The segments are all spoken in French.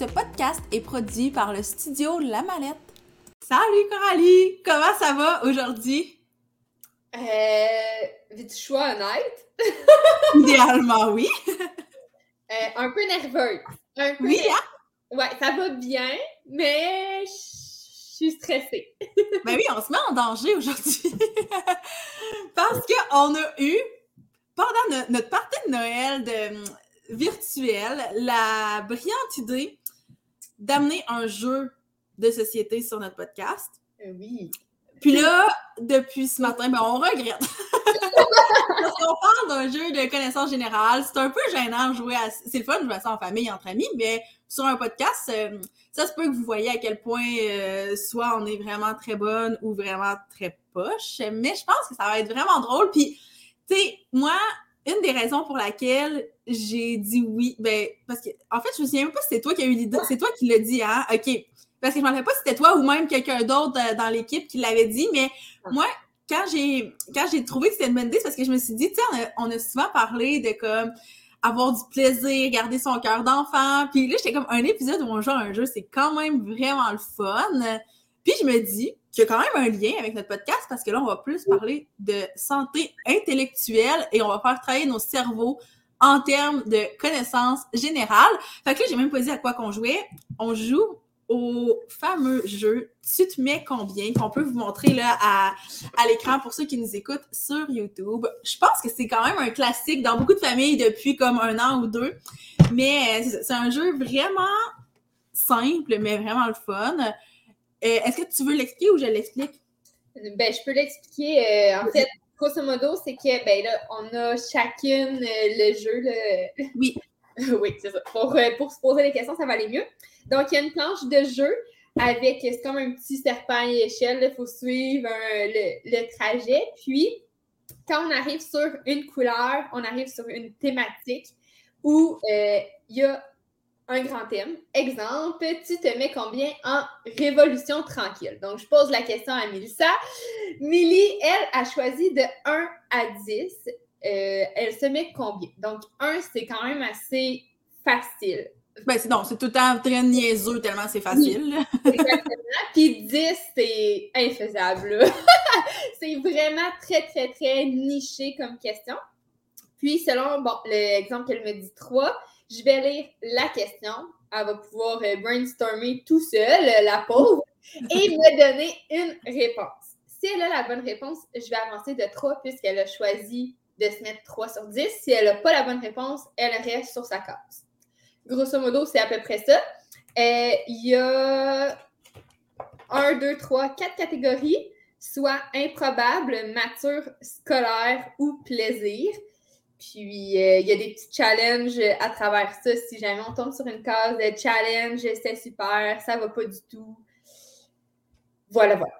Ce podcast est produit par le studio La Mallette. Salut Coralie, comment ça va aujourd'hui? Euh, veux-tu choix honnête? Idéalement, oui. Euh, un peu nerveuse. Un peu Oui, hein? Ouais, ça va bien, mais je suis stressée. Ben oui, on se met en danger aujourd'hui. Parce qu'on a eu, pendant no- notre partie de Noël de, virtuelle, la brillante idée d'amener un jeu de société sur notre podcast. Euh, oui. Puis là, depuis ce matin, ben on regrette. Parce qu'on parle d'un jeu de connaissances générales. C'est un peu gênant de jouer à... C'est le fun de jouer à ça en famille, entre amis, mais sur un podcast, euh, ça se peut que vous voyez à quel point euh, soit on est vraiment très bonne ou vraiment très poche. Mais je pense que ça va être vraiment drôle. Puis, tu sais, moi, une des raisons pour laquelle j'ai dit oui, ben, parce que, en fait, je me souviens même pas si c'est toi qui as eu l'idée. C'est toi qui l'as dit, hein? OK. Parce que je ne me rappelle pas si c'était toi ou même quelqu'un d'autre euh, dans l'équipe qui l'avait dit, mais moi, quand j'ai quand j'ai trouvé que c'était une bonne idée, c'est parce que je me suis dit, tu sais, on a, on a souvent parlé de comme avoir du plaisir, garder son cœur d'enfant. Puis là, j'étais comme un épisode où on joue à un jeu, c'est quand même vraiment le fun. Puis je me dis qu'il y a quand même un lien avec notre podcast parce que là, on va plus parler de santé intellectuelle et on va faire travailler nos cerveaux en termes de connaissances générales. Fait que là, j'ai même pas dit à quoi qu'on jouait. On joue au fameux jeu Tu te mets combien qu'on peut vous montrer là à, à l'écran pour ceux qui nous écoutent sur YouTube. Je pense que c'est quand même un classique dans beaucoup de familles depuis comme un an ou deux. Mais euh, c'est un jeu vraiment simple, mais vraiment le fun. Euh, Est-ce que tu veux l'expliquer ou je l'explique? Ben, je peux l'expliquer. euh, en fait, grosso modo, c'est que, ben là, on a chacune euh, le jeu, le... Oui. oui, c'est ça. Pour, pour se poser des questions, ça va aller mieux. Donc, il y a une planche de jeu avec, c'est comme un petit serpent à échelle, il faut suivre un- le, le trajet. Puis, quand on arrive sur une couleur, on arrive sur une thématique où euh, il y a un grand thème. Exemple, tu te mets combien en révolution tranquille? Donc, je pose la question à Mélissa. Milly, elle, a choisi de 1 à 10. Euh, elle se met combien? Donc, 1, c'est quand même assez facile. Ben, c'est non, c'est tout le temps très niaiseux tellement c'est facile. Exactement. Puis 10, c'est infaisable. c'est vraiment très, très, très niché comme question. Puis, selon bon, l'exemple qu'elle me dit 3, je vais lire la question. Elle va pouvoir euh, brainstormer tout seul, euh, la pauvre, et me donner une réponse. Si elle a la bonne réponse, je vais avancer de 3 puisqu'elle a choisi de se mettre 3 sur 10. Si elle n'a pas la bonne réponse, elle reste sur sa case. Grosso modo, c'est à peu près ça. Euh, Il y a 1, 2, 3, 4 catégories, soit improbable, mature, scolaire ou plaisir. Puis, euh, il y a des petits challenges à travers ça. Si jamais on tombe sur une case de challenge, c'est super, ça va pas du tout. Voilà, voilà.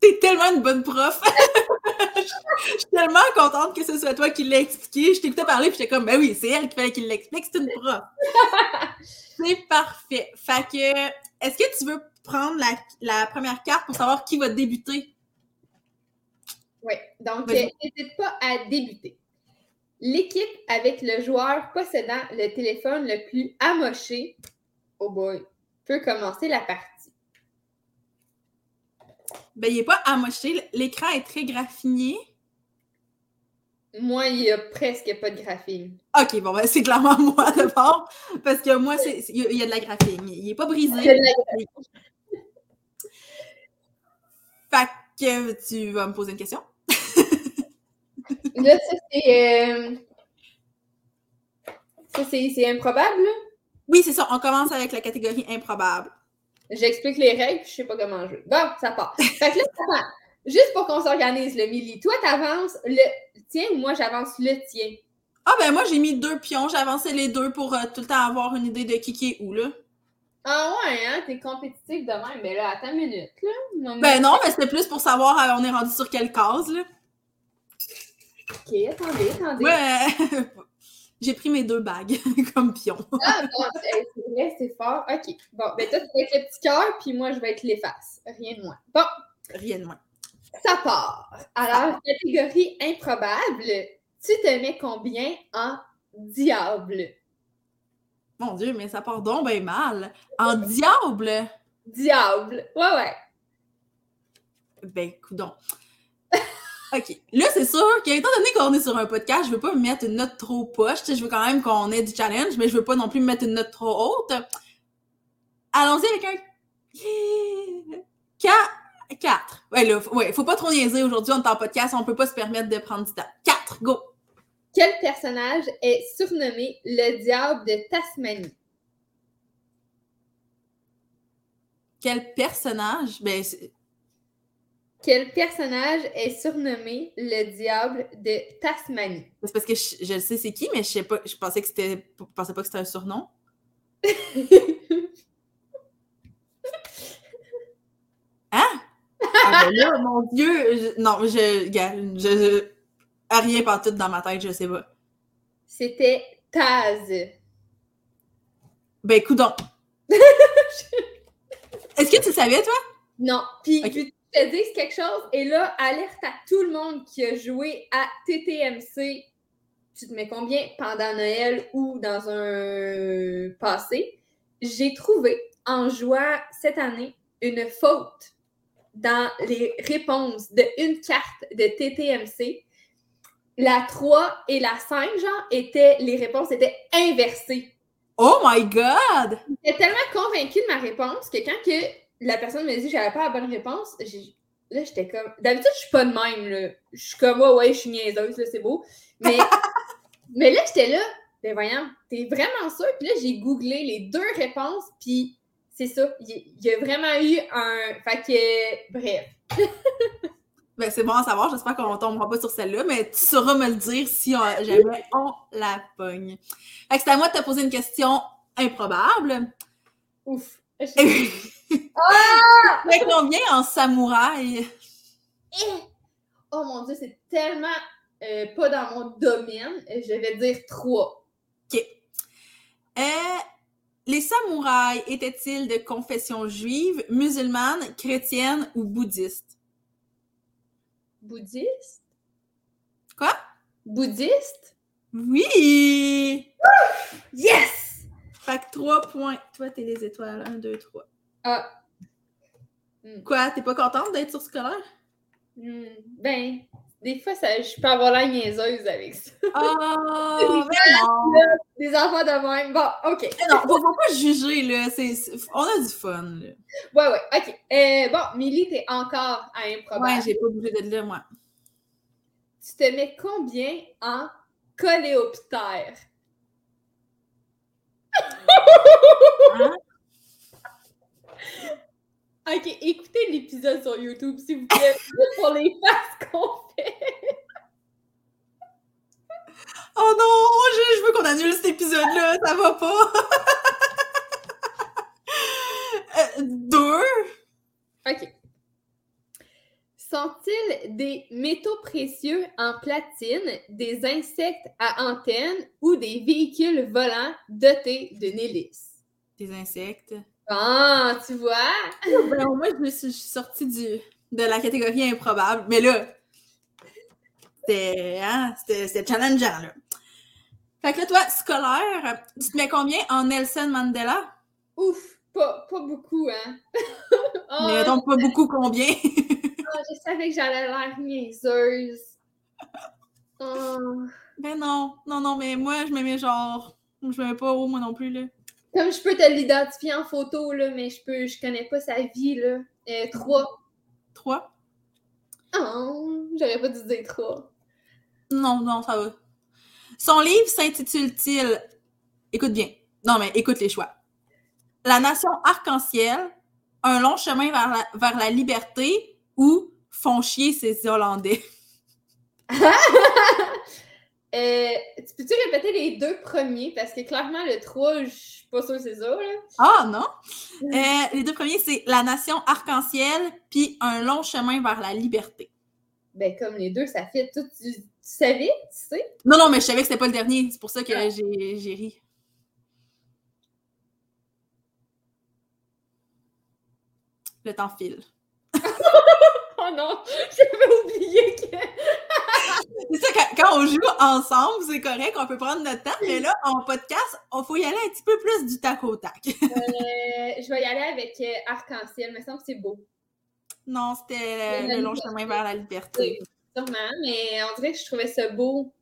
T'es tellement une bonne prof. Je suis tellement contente que ce soit toi qui l'ai expliqué. Je t'écoutais parler, puis j'étais comme, ben oui, c'est elle qui fallait qu'il l'explique, c'est une prof. c'est parfait. Fait que, est-ce que tu veux prendre la, la première carte pour savoir qui va débuter? Oui, donc euh, n'hésite pas à débuter. L'équipe avec le joueur possédant le téléphone le plus amoché, oh boy, peut commencer la partie. Ben, il est pas amoché. L'écran est très graffiné. Moi, il n'y a presque pas de graphine. OK, bon, ben, c'est clairement moi d'abord. Parce que moi, il y, a- il y a de la graphine. Il est pas brisé. Il y a de la- Fait que tu vas me poser une question? Là, ça, c'est. euh, Ça, c'est improbable. là? Oui, c'est ça. On commence avec la catégorie improbable. J'explique les règles, je sais pas comment jouer. Bon, ça part. Fait que là, ça part. Juste pour qu'on s'organise, le Milly. Toi, t'avances le tien ou moi, j'avance le tien? Ah ben moi j'ai mis deux pions, j'ai avancé les deux pour euh, tout le temps avoir une idée de qui qui est où là. Ah ouais, hein, t'es compétitif de même. Mais là, attends une minute, là. Ben non, mais c'était plus pour savoir euh, on est rendu sur quelle case, là. Ok, attendez, attendez. Ouais. J'ai pris mes deux bagues comme pion. Ah, bon, c'est vrai, c'est fort. Ok. Bon, ben toi, tu vas être le petit cœur, puis moi, je vais être l'efface. Rien de moins. Bon, Rien de moins. ça part. Alors, catégorie improbable. Tu te mets combien en diable? Mon Dieu, mais ça part donc ben mal. En diable! Diable. Ouais, ouais. Ben, coudon. OK. Là, c'est sûr qu'étant donné qu'on est sur un podcast, je veux pas me mettre une note trop poche. Je veux quand même qu'on ait du challenge, mais je veux pas non plus me mettre une note trop haute. Allons-y avec un... Qua- 4. Ouais, là, ouais, faut pas trop niaiser aujourd'hui, on est en podcast, on peut pas se permettre de prendre du temps. 4, go! Quel personnage est surnommé le diable de Tasmanie? Quel personnage? Ben, c'est- Quel personnage est surnommé le diable de Tasmanie? c'est parce que je, je sais c'est qui, mais je sais pas, je pensais que c'était, je pensais pas que c'était un surnom. Hein? Ah ben là, mon Dieu! je- non, je, je, je- à rien pas tout dans ma tête, je sais pas. C'était Taz. Ben, coudon. Est-ce que tu savais, toi? Non. Puis. Te dise quelque chose? Et là, alerte à tout le monde qui a joué à TTMC. Tu te mets combien? Pendant Noël ou dans un passé? J'ai trouvé, en jouant cette année, une faute dans les réponses de une carte de TTMC. La 3 et la 5, genre, étaient, les réponses étaient inversées. Oh my god! J'étais tellement convaincue de ma réponse que quand que la personne me dit que j'avais pas la bonne réponse, là, j'étais comme. D'habitude, je suis pas de même, là. Je suis comme, ouais, ouais, je suis niaiseuse, là, c'est beau. Mais, mais là, j'étais là, ben voyons, t'es vraiment sûre? Puis là, j'ai googlé les deux réponses, puis c'est ça. Il y, a vraiment eu un. Fait que, bref. Ben, c'est bon à savoir, j'espère qu'on tombera pas sur celle-là, mais tu sauras me le dire si on- jamais on la pogne. Fait que c'est à moi de te poser une question improbable. Ouf. Mais combien en samouraï? Eh! Oh mon dieu, c'est tellement euh, pas dans mon domaine. Je vais dire trois. Euh, les samouraïs étaient-ils de confession juive, musulmane, chrétienne ou bouddhiste? Bouddhiste? Quoi? Bouddhiste? Oui! Yes! Fait que trois points. Toi, t'es les étoiles. Un, deux, trois. Ah. Quoi? T'es pas contente d'être sur scolaire? Hmm, Ben, des fois, ça, je peux avoir la niaiseuse avec ça. Oh, non! Des enfants de même. Bon, OK. Mais non, faut, faut pas juger, là. On a du fun, là. Ouais, ouais, OK. Euh, bon, Milly, t'es encore à improbable. Ouais, j'ai pas bougé de là, moi. Tu te mets combien en coléoptère? Hein? OK, écoutez l'épisode sur YouTube, s'il vous plaît, pour les faces qu'on fait. Oh non! Je, je veux qu'on annule cet épisode-là, ça va pas! Euh, deux? OK. Sont-ils des métaux précieux en platine, des insectes à antennes ou des véhicules volants dotés d'une hélice? Des insectes. Ah, tu vois? Ben, au moins, je me suis, je suis sortie du, de la catégorie improbable. Mais là, c'était, hein, challengeant, là. Fait que là, toi, scolaire, tu te mets combien en Nelson Mandela? Ouf, pas, pas beaucoup, hein? Ah, Mais donc pas beaucoup combien? ah, je savais que j'allais l'air niaiseuse. Ah. ben non, non, non, mais moi, je me mets genre... Je me mets pas haut, moi non plus, là. Comme je peux te l'identifier en photo, là, mais je peux, je connais pas sa vie, là. Euh, trois. Trois? Oh, j'aurais pas dû dire trois. Non, non, ça va. Son livre s'intitule-t-il... Écoute bien. Non, mais écoute les choix. La nation arc-en-ciel, un long chemin vers la, vers la liberté ou font chier ces Hollandais? Euh, tu peux-tu répéter les deux premiers? Parce que clairement, le 3, je suis pas sûre que c'est ça. Là. Ah non! Euh, les deux premiers, c'est La Nation Arc-en-Ciel, puis Un long chemin vers la liberté. Ben, comme les deux, ça fait tout. Tu, tu savais, tu sais? Non, non, mais je savais que c'était pas le dernier. C'est pour ça que Ah. j'ai j'ai ri. Le temps file. Oh non! J'avais oublié que. C'est ça, quand, quand on joue ensemble, c'est correct, on peut prendre notre temps, mais là, en podcast, il faut y aller un petit peu plus du tac au tac. Euh, je vais y aller avec euh, Arc-en-Ciel. Il me semble que c'est beau. Non, c'était le long liberté. chemin vers la liberté. Sûrement, mais on dirait que je trouvais ça beau,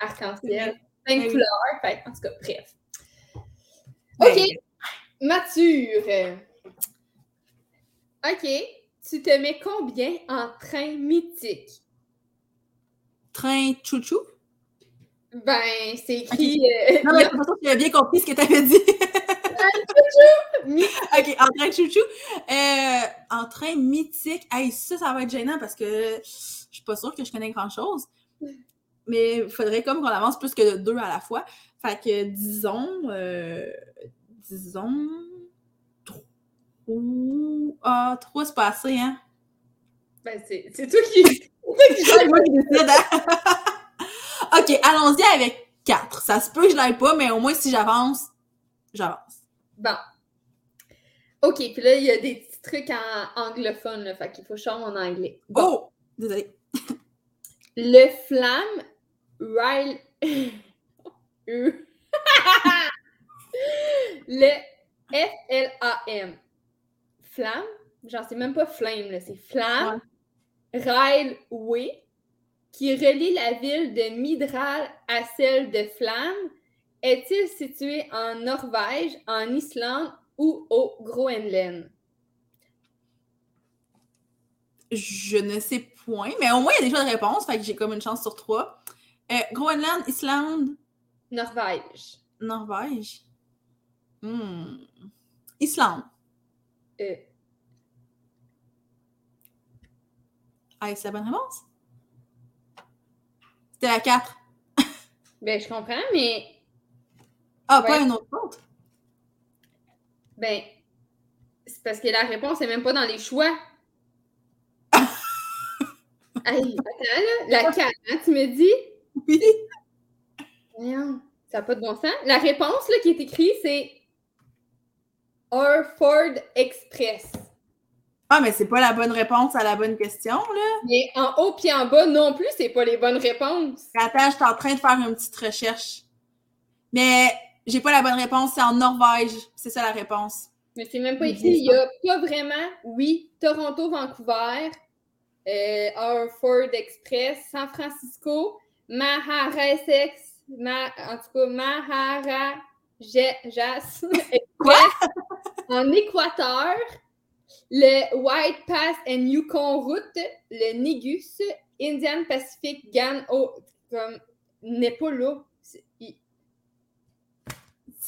arc-en-ciel. Plein de Oui. couleurs. Fait, en tout cas, bref. Ben, OK. Mature. OK. Tu te mets combien en train mythique? Train chouchou? Ben, c'est écrit. euh, Non, mais de toute façon, tu as bien compris ce que tu avais dit. mi- OK, en train chouchou. Euh, en train mythique. Hey, ça, ça va être gênant parce que je suis pas sûre que je connais grand-chose. Mais il faudrait comme qu'on avance plus que de deux à la fois. Fait que disons, euh, disons. Ah, trois, c'est pas assez, hein? Ben, c'est toi qui. c'est. Moi qui décide, hein? OK, allons-y avec quatre. Ça se peut que je l'aille pas, mais au moins, si j'avance, j'avance. Bon. OK, puis là, il y a des petits trucs en anglophone, là, fait qu'il faut que je en anglais. Bon. Oh! Désolée. Le flamme Rile. Euh. le F-L-A-M. Flamme. J'en sais même pas flame, là. C'est flamme. Railway. Qui relie la ville de Midral à celle de Flamme. Est-il situé en Norvège, en Islande ou au Groenland? Je ne sais point, mais au moins, il y a déjà de réponses, fait que j'ai comme une chance sur trois. Euh, Groenland, Islande, Norvège. Norvège. Hmm. Islande. Euh, Ah, c'est la bonne réponse? C'était la 4. ben, je comprends, mais Ah, pas Ouais. un autre autre? Ben, c'est parce que la réponse n'est même pas dans les choix. Hey, attends, là. La 4, hein, tu me dis? Oui. Voyons, ça n'a pas de bon sens. La réponse là, qui est écrite, c'est Orford Express. Ah, mais c'est pas la bonne réponse à la bonne question, là. Mais en haut puis en bas non plus, c'est pas les bonnes réponses. Attends, je suis en train de faire une petite recherche. Mais j'ai pas la bonne réponse, c'est en Norvège. C'est ça la réponse. Mais c'est même pas écrit. disent Il n'y a pas vraiment, oui, Toronto, Vancouver, euh, Orford Express, San Francisco, Maharasex, Ma, en tout cas, Maharajas Quoi? En Équateur, le White Pass and Yukon Route, le Negus, Indian Pacific Gan, oh, comme, n'est pas là. C'est-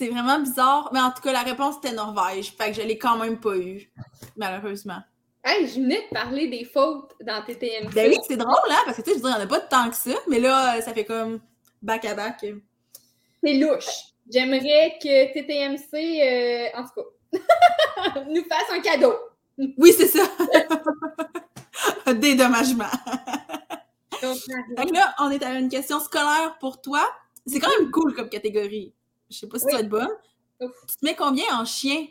vraiment bizarre. Mais en tout cas, la réponse était Norvège. Fait que je l'ai quand même pas eu. Malheureusement. Hey, je venais de parler des fautes dans TTMC. Ben oui, c'est drôle, hein? Parce que tu sais, je veux dire, il n'y en a pas de tant que ça. Mais là, ça fait comme back à back. C'est louche. J'aimerais que TTMC, euh, en tout cas, nous fasse un cadeau. Oui, c'est ça. Dédommagement. Donc, là, on est à une question scolaire pour toi. C'est quand même cool comme catégorie. Je sais pas si Oui. tu vas être bonne. Ouf. Tu te mets combien en chien?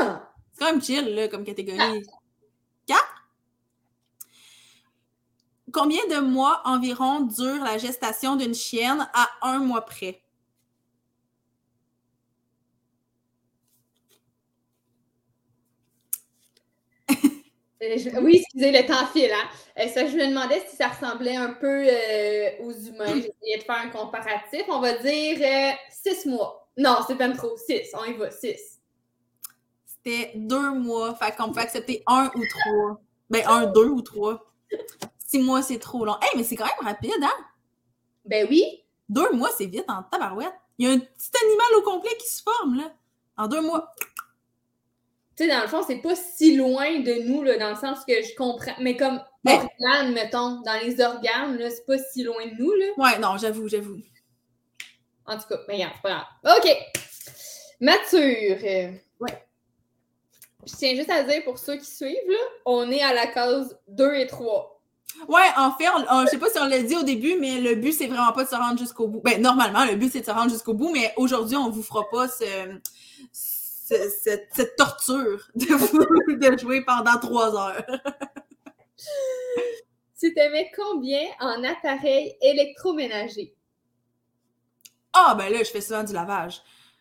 Ah! C'est quand même chill, là, comme catégorie. Quatre? Combien de mois environ dure la gestation d'une chienne à un mois près? Je- oui, excusez, le temps file. Hein? Euh, ça, je me demandais si ça ressemblait un peu euh, aux humains. J'essayais de faire un comparatif. On va dire euh, six mois. Non, c'est pas trop. Six. On y va. Six. C'était deux mois. Fait qu'on peut accepter un ou trois. Ben, un, deux ou trois. Six mois, c'est trop long. Hey, mais c'est quand même rapide, hein? Ben oui. Deux mois, c'est vite en tabarouette. Il y a un petit animal au complet qui se forme, là. En deux mois. Tu sais, dans le fond, c'est pas si loin de nous, là, dans le sens que je comprends. Mais comme organes, mettons. Dans les organes, là, c'est pas si loin de nous, là. Ouais, non, j'avoue, j'avoue. En tout cas, mais regarde, c'est pas grave. OK. Mature. Ouais. Je tiens juste à dire pour ceux qui suivent, là, on est à la case 2 et 3. Ouais, en fait, je sais pas si on l'a dit au début, mais le but, c'est vraiment pas de se rendre jusqu'au bout. Ben, normalement, le but, c'est de se rendre jusqu'au bout, mais aujourd'hui, on vous fera pas ce, ce- cette, cette torture de, vous- de jouer pendant trois heures. Tu t'aimais combien en appareil électroménager? Ah, ben là, je fais souvent du lavage.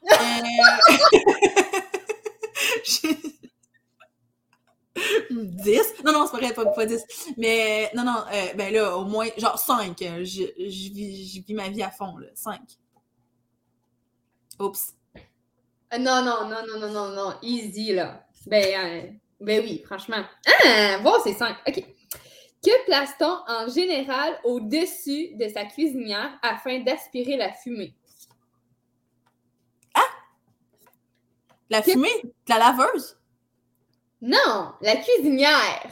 Euh... j'ai- 10? Non, non, c'est pas vrai, pas, pas 10. Mais non, non, euh, ben là, au moins, genre 5. Je, je, vis, je vis ma vie à fond, là. 5. Oups. Ah, non, non, non, non, non, non, non. Easy, là. Ben, euh, ben oui, franchement. Ah, bon, c'est 5. OK. Que place-t-on en général au-dessus de sa cuisinière afin d'aspirer la fumée? La fumée? de La laveuse? Non, la cuisinière.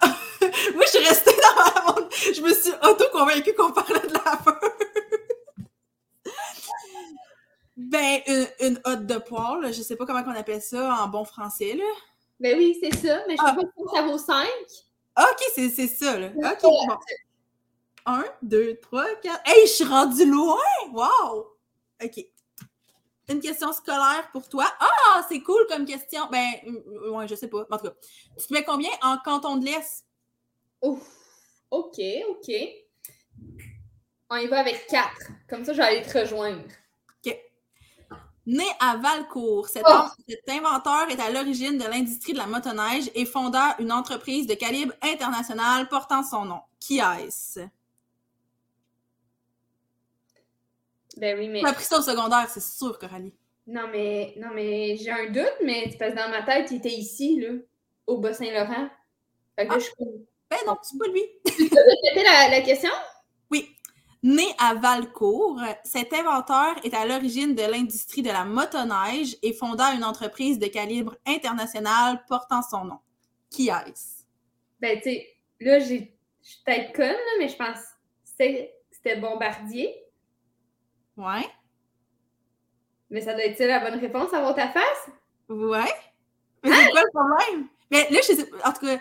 Moi, je suis restée dans ma... Je me suis auto-convaincue qu'on parlait de laveuse. Ben, une, une hotte de poêle, je sais pas comment on appelle ça en bon français, là. Ben oui, c'est ça, mais je Ah. sais pas si ça vaut 5. Ok, c'est c'est ça, là. Ok, bon. Un, deux, trois, quatre. Hey, je suis rendue loin! Wow! Ok. Une question scolaire pour toi. Ah, c'est cool comme question. Ben, euh, ouais, je sais pas. En tout cas, tu te mets combien en canton de l'Est? Ouf. OK, OK. On y va avec 4. Comme ça, je vais aller te rejoindre. Né à Valcourt, cet, Oh! cet inventeur est à l'origine de l'industrie de la motoneige et fonda une entreprise de calibre international portant son nom. Qui est-ce? Ben oui, mais. Tu as appris ça au secondaire, c'est sûr, Coralie. Non, mais, non, mais j'ai un doute, mais c'est parce que dans ma tête, il était ici, là, au Bas-Saint-Laurent. Fait que Ah. je peux Ben non, c'est pas lui. répéter la, la question? Né à Valcourt, cet inventeur est à l'origine de l'industrie de la motoneige et fonda une entreprise de calibre international portant son nom. Qui est-ce? Ben, tu sais, là, j'ai. Je suis peut-être conne, là, mais je pense que c'était Bombardier. Ouais. Mais ça doit être ça la bonne réponse à ta face? Ouais. Mais c'est quoi le problème? Mais là, je sais En tout cas,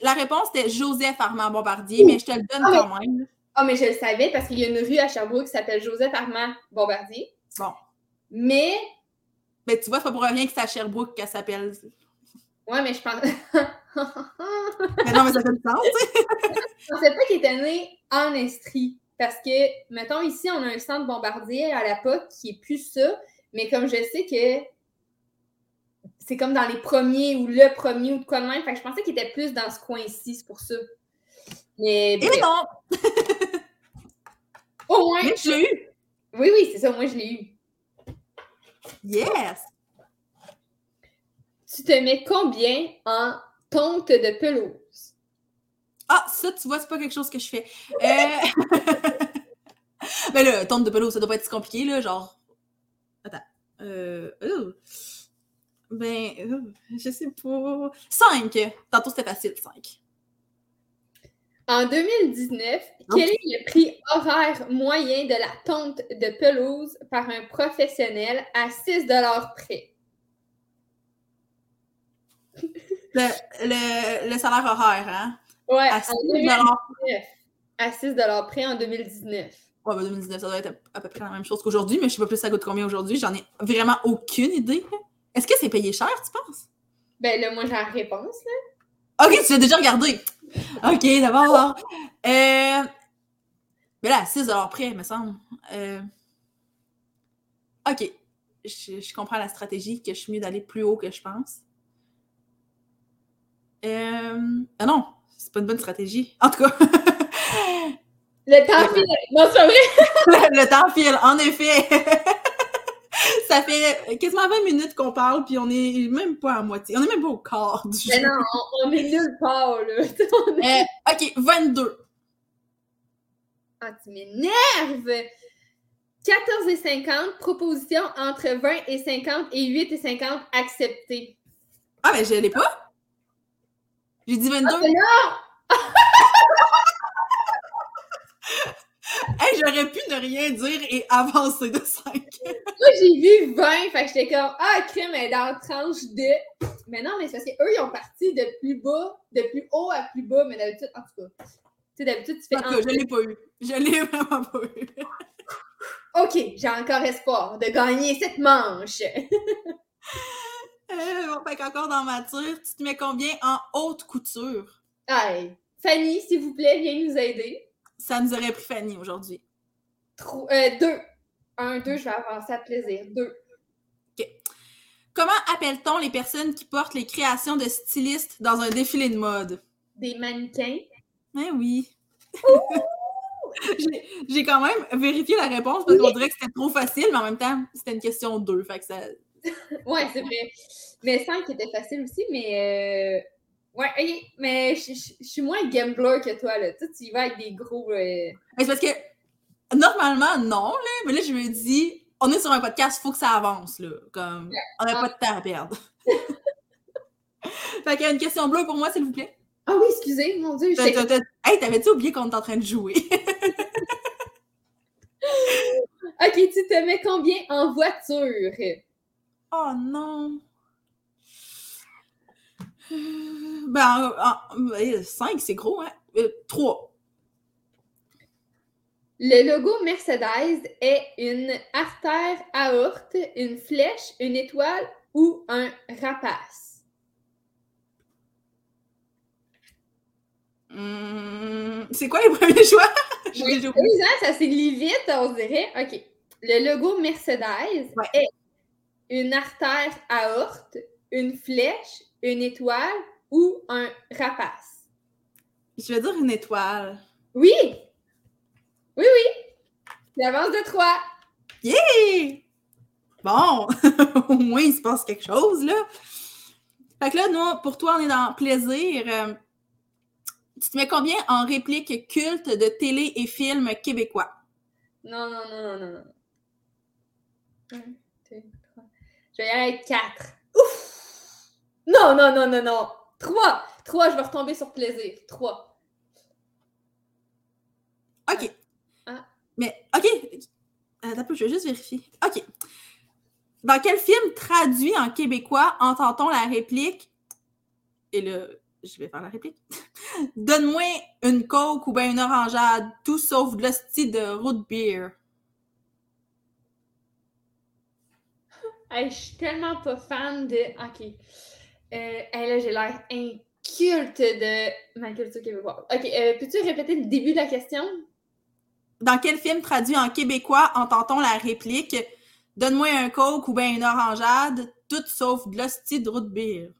la réponse était Joseph Armand Bombardier, mais je te le donne Ah, quand même. Ah, mais je le savais parce qu'il y a une rue à Sherbrooke qui s'appelle Joseph Armand Bombardier. Bon. Mais, Mais tu vois, c'est pas pour rien que c'est à Sherbrooke qu'elle s'appelle. ouais, mais je pense. Mais non, mais ça fait du sens. Je pensais pas qu'il était né en Estrie. Parce que, mettons, ici, on a un centre bombardier à la POC qui est plus ça. Mais comme je sais que c'est comme dans les premiers ou le premier ou de quoi de même, fait que je pensais qu'il était plus dans ce coin-ci, c'est pour ça. Mais Et bref, non! Au moins, Mais tu l'as eu! oui, oui, c'est ça, moi je l'ai eu. Yes! Tu te mets combien en tonte de pelouse? Ah, ça, tu vois, c'est pas quelque chose que je fais. Euh... Mais là, tombe de pelouse, ça doit pas être si compliqué, là, genre... Attends. Euh... ouh. Ben, ouh, je sais pas... 5! Tantôt, c'était facile, 5. En 2019, Non. quel est le prix horaire moyen de la tonte de pelouse par un professionnel à 6 près? Le, le, le salaire horaire, hein? Ouais, À en 6 2019. À 6 près en 2019. Ouais, ben 2019, ça doit être à, à peu près la même chose qu'aujourd'hui, mais je sais pas plus ça coûte combien aujourd'hui. J'en ai vraiment aucune idée. Est-ce que c'est payé cher, tu penses? Ben là, moi, j'ai la réponse, là. Ok, tu l'as déjà regardé. Ok, d'abord. Euh... Mais là, à 6 près, me semble. Euh... Ok. Je, je comprends la stratégie, que je suis mieux d'aller plus haut que je pense. Euh... Ah non, c'est pas une bonne stratégie. En tout cas, Le temps file. Non, c'est vrai. le temps file, en effet. Ça fait quasiment 20 minutes qu'on parle, puis on est même pas à moitié. On est même pas au quart du Mais jeu. non, on, on est nulle part, là. Est- Euh, ok, 22. Ah, tu m'énerves! 14 et 50, proposition entre 20 et 50 et 8 et 50 acceptées. Ah, ben je l'ai pas. J'ai dit 22. Ah, c'est là! hey, j'aurais pu ne rien dire et avancer de 5. Moi, j'ai vu 20, fait que j'étais comme, ah, crème, elle est dans la tranche de. Mais non, mais c'est parce qu'eux, ils ont parti de plus bas, de plus haut à plus bas, mais d'habitude, en tout cas. Tu sais, d'habitude, tu fais. En tout cas, je l'ai pas eu. Je l'ai vraiment pas eu. OK, j'ai encore espoir de gagner cette manche. Euh, bon, fait qu'encore dans mature, tu te mets combien en haute couture? Hey, Fanny, s'il vous plaît, viens nous aider. Ça nous aurait pris Fanny aujourd'hui. Euh, deux. Un, deux, je vais avancer à plaisir. Deux. Comment appelle-t-on les personnes qui portent les créations de stylistes dans un défilé de mode? Des mannequins. Eh oui. J'ai- quand même vérifié la réponse parce qu'on dirait que c'était trop facile, mais en même temps, c'était une question de deux. Fait que ça. Ouais, c'est vrai. Mais 5 était facile aussi, mais. Ouais, mais je je- je suis moins gambler que toi, là. Toi, tu y vas avec des gros. euh, Mais c'est parce que normalement, non, là, mais là, je me dis, on est sur un podcast, il faut que ça avance, là. Comme, on n'a pas de temps à perdre. fait qu'il y a une question bleue pour moi, s'il vous plaît. Ah oui, excusez, mon Dieu. T'as- t'as- t'as- Hey, t'avais-tu oublié qu'on était en train de jouer? Ok, tu te mets combien en voiture? oh non! Euh, Ben, 5, c'est gros, hein? 3. Le logo Mercedes est une artère aorte, une flèche, une étoile ou un rapace? Hmm, c'est quoi les premiers choix? Oui, hein, ça s'élit vite, on dirait. OK. Le logo Mercedes Ouais. est une artère aorte, une flèche, une étoile ou un rapace? Je vais dire une étoile. Oui! Oui, oui! L'avance de 3. Hey! Bon, au moins il se passe quelque chose, là. Fait que là, nous, pour toi, on est dans plaisir. Euh, tu te mets combien en réplique culte de télé et films québécois? Non, non, non, non, non. Un, deux, trois. Je vais y aller avec 4. Ouf! Non, non, non, non, non. 3. 3, je vais retomber sur plaisir. 3. OK. Ah. Mais, OK. Attends je vais juste vérifier. OK. Dans quel film traduit en québécois entend-on la réplique? Et là, je vais faire la réplique. Donne-moi une coke ou bien une orangeade, tout sauf de l'hostie de root beer. Hey, je suis tellement pas fan de. Ok. Euh, hey, là, j'ai l'air inculte de ma culture québécoise. Ok, euh, peux-tu répéter le début de la question? Dans quel film traduit en québécois entend-on la réplique Donne-moi un coke ou bien une orangeade, tout sauf de l'hostie de root beer.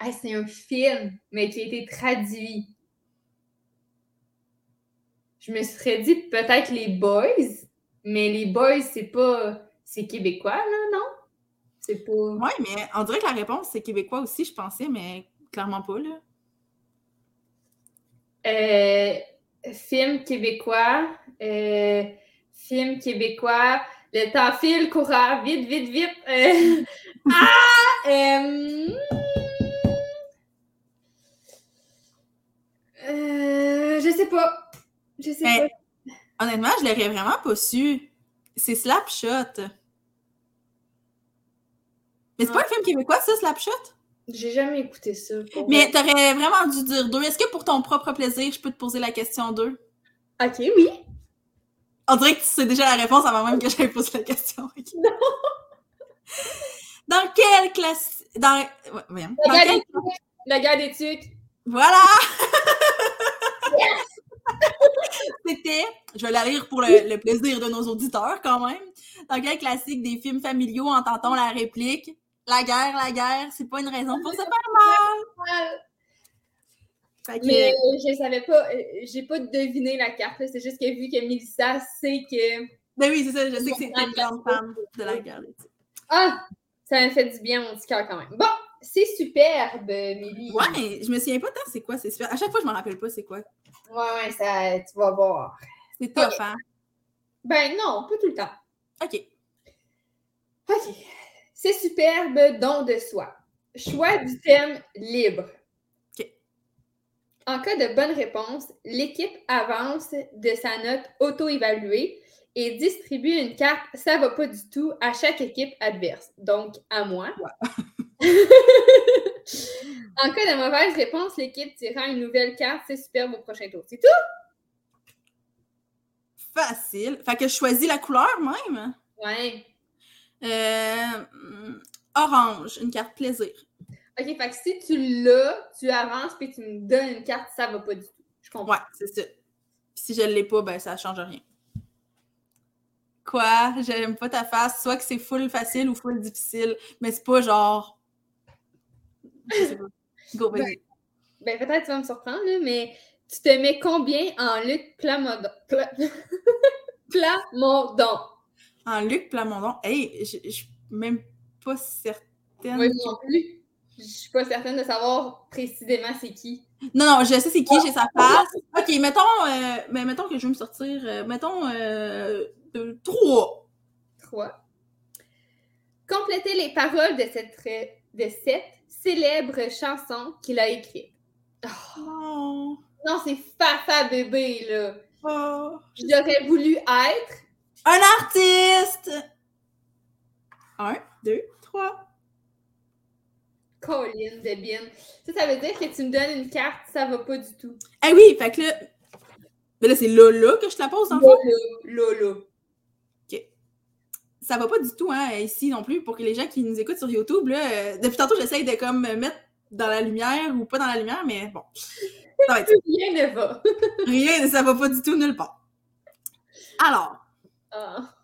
Hey, c'est un film, mais qui a été traduit. Je me serais dit peut-être les boys, mais les boys, c'est pas. C'est québécois, là, non? C'est pas. Ouais, mais on dirait que la réponse c'est québécois aussi, je pensais, mais clairement pas, là. Euh, film québécois. euh, film québécois. Le temps file, courant, vite, vite, vite. euh, ah! je sais pas. Je sais Mais- pas. Honnêtement, je l'aurais vraiment pas su. C'est Slapshot. Mais c'est pas un film québécois, ça, Slapshot? J'ai jamais écouté ça. Mais t'aurais vraiment dû dire deux. Est-ce que pour ton propre plaisir, je peux te poser la question deux? Ok, oui. On dirait que tu sais déjà la réponse avant même que j'aille poser la question. Dans quelle classe. Dans. ouais, voyons. La guerre quelle- des tucs. Voilà! C'était, je vais la lire pour le, le plaisir de nos auditeurs quand même. Dans quel classique des films familiaux entend-on la réplique? La guerre, la guerre, c'est pas une raison pour se faire mal. Que, Mais euh, je savais pas, euh, j'ai pas deviné la carte. C'est juste que vu que Mélissa sait que. ben oui, c'est ça, je sais que c'est une grande fan de la guerre. Ah! Ça m'a fait du bien mon petit cœur quand même. Bon, c'est superbe, Mélie. Ouais, mais je me souviens pas tant c'est quoi, c'est super. À chaque fois, je me rappelle pas c'est quoi. Ouais, ouais, ça, tu vas voir. C'est tough, hein? Ben non, pas tout le temps. OK. OK. C'est superbe, don de soi. Choix du thème libre. En cas de bonne réponse, l'équipe avance de sa note auto-évaluée et distribue une carte Ça va pas du tout à chaque équipe adverse, donc à moi. en cas de mauvaise réponse, l'équipe tirera une nouvelle carte C'est superbe au prochain tour. C'est tout? Facile. Fait que je choisis la couleur même? Ouais. Euh, orange, une carte plaisir. OK, fait que si tu l'as, tu avances puis tu me donnes une carte, ça va pas du tout. Je comprends. Ouais, c'est ça. Puis si je l'ai pas, ben ça change rien. Quoi? J'aime pas ta face. Soit que c'est full facile ou full difficile, mais c'est pas genre. Je sais pas. Go, vas-y. Ben, peut-être tu vas me surprendre, là, mais tu te mets combien en Luc Plamondon? Pla... Plamondon. En Luc Plamondon. Hey, je suis même pas certaine. Oui, moi non plus. Je suis pas certaine de savoir précisément c'est qui. Non, non, je sais c'est qui, j'ai sa face. Ok, mettons, euh, mais mettons que je veux me sortir. euh, mettons euh, trois. Trois. Complétez les paroles de cette, de cette célèbre chanson qu'il a écrite. Non. Non, c'est Fafa bébé, là. Oh. J'aurais voulu être. Un artiste! Un, deux, trois. Colin de Bin. Ça, ça veut dire que tu me donnes une carte, ça va pas du tout. Ah oui, fait que là. Mais là, c'est là que je te la pose, en fait. Lolo, Lolo. Ça va pas du tout, hein, ici non plus. Pour que les gens qui nous écoutent sur YouTube, là, euh, depuis tantôt, j'essaye de comme me mettre dans la lumière ou pas dans la lumière, mais bon. Ça va être Rien ne va. rien, ça va pas du tout nulle part. Alors, Ah.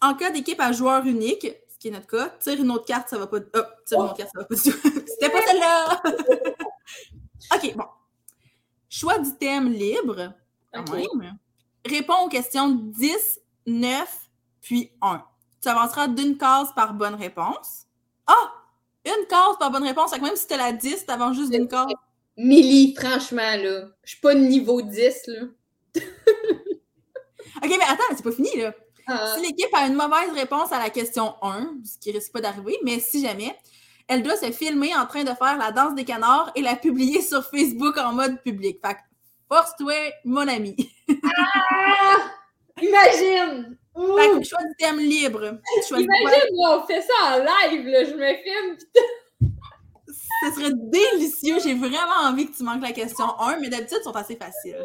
en cas d'équipe à joueur unique, ce qui est notre cas, tire une autre carte, ça va pas. Oh, tire une autre carte, ça va pas du tout. C'était pas celle-là! ok, bon. Choix du thème libre, quand Ok. même. Réponds aux questions 10, 9, puis 1. Tu avanceras d'une case par bonne réponse. Ah! Une case par bonne réponse. Même si t'as la 10, t'avances juste d'une case. Millie, franchement, là. Je suis pas de niveau 10, là. Ok, mais attends, c'est pas fini, là. Ah. Si l'équipe a une mauvaise réponse à la question 1, ce qui risque pas d'arriver, mais si jamais, elle doit se filmer en train de faire la danse des canards et la publier sur Facebook en mode public. Fait que force-toi, mon ami. Ah! Imagine! Ouh! Fait que choix du thème libre. Quoi? Imagine, on fait ça en live, là. Je me filme, Ce serait délicieux. J'ai vraiment envie que tu manques la question 1, mais d'habitude, ils sont assez faciles.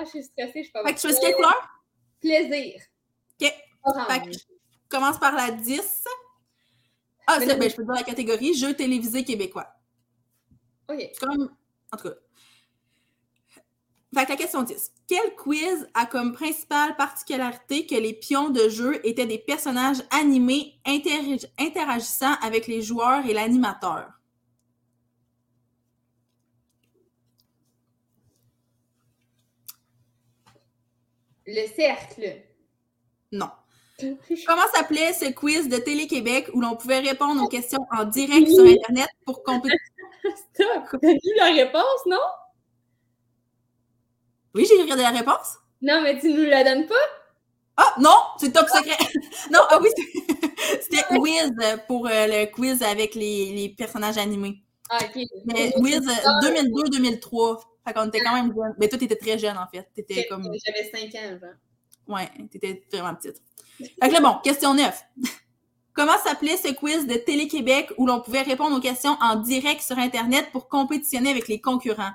Ah, je suis stressée, je suis pas Fait que tu choisis quelle couleur? Plaisir. Ok. Orange. Fait que je commence par la 10. Ah, c'est, ben, je peux dire la catégorie Jeux télévisés québécois. OK. C'est même. En tout cas. Fait que la question 10. Quel quiz a comme principale particularité que les pions de jeu étaient des personnages animés interag- interagissant avec les joueurs et l'animateur? Le cercle. Non. Comment s'appelait ce quiz de Télé-Québec où l'on pouvait répondre aux questions en direct sur Internet pour compéter? Stop! T'as vu la réponse, non? Oui, j'ai regardé la réponse. Non, mais tu nous la donnes pas? Ah, non, c'est top secret. non, ah oui, c'était Wiz pour euh, le quiz avec les, les personnages animés. Ah, OK. Mais Wiz euh, 2002-2003. Fait qu'on était quand même jeune. Mais toi, t'étais très jeune, en fait. T'étais comme. J'avais 5 ans, genre. Ouais, t'étais vraiment petite. Fait que là, bon, question 9. Comment s'appelait ce quiz de Télé-Québec où l'on pouvait répondre aux questions en direct sur Internet pour compétitionner avec les concurrents?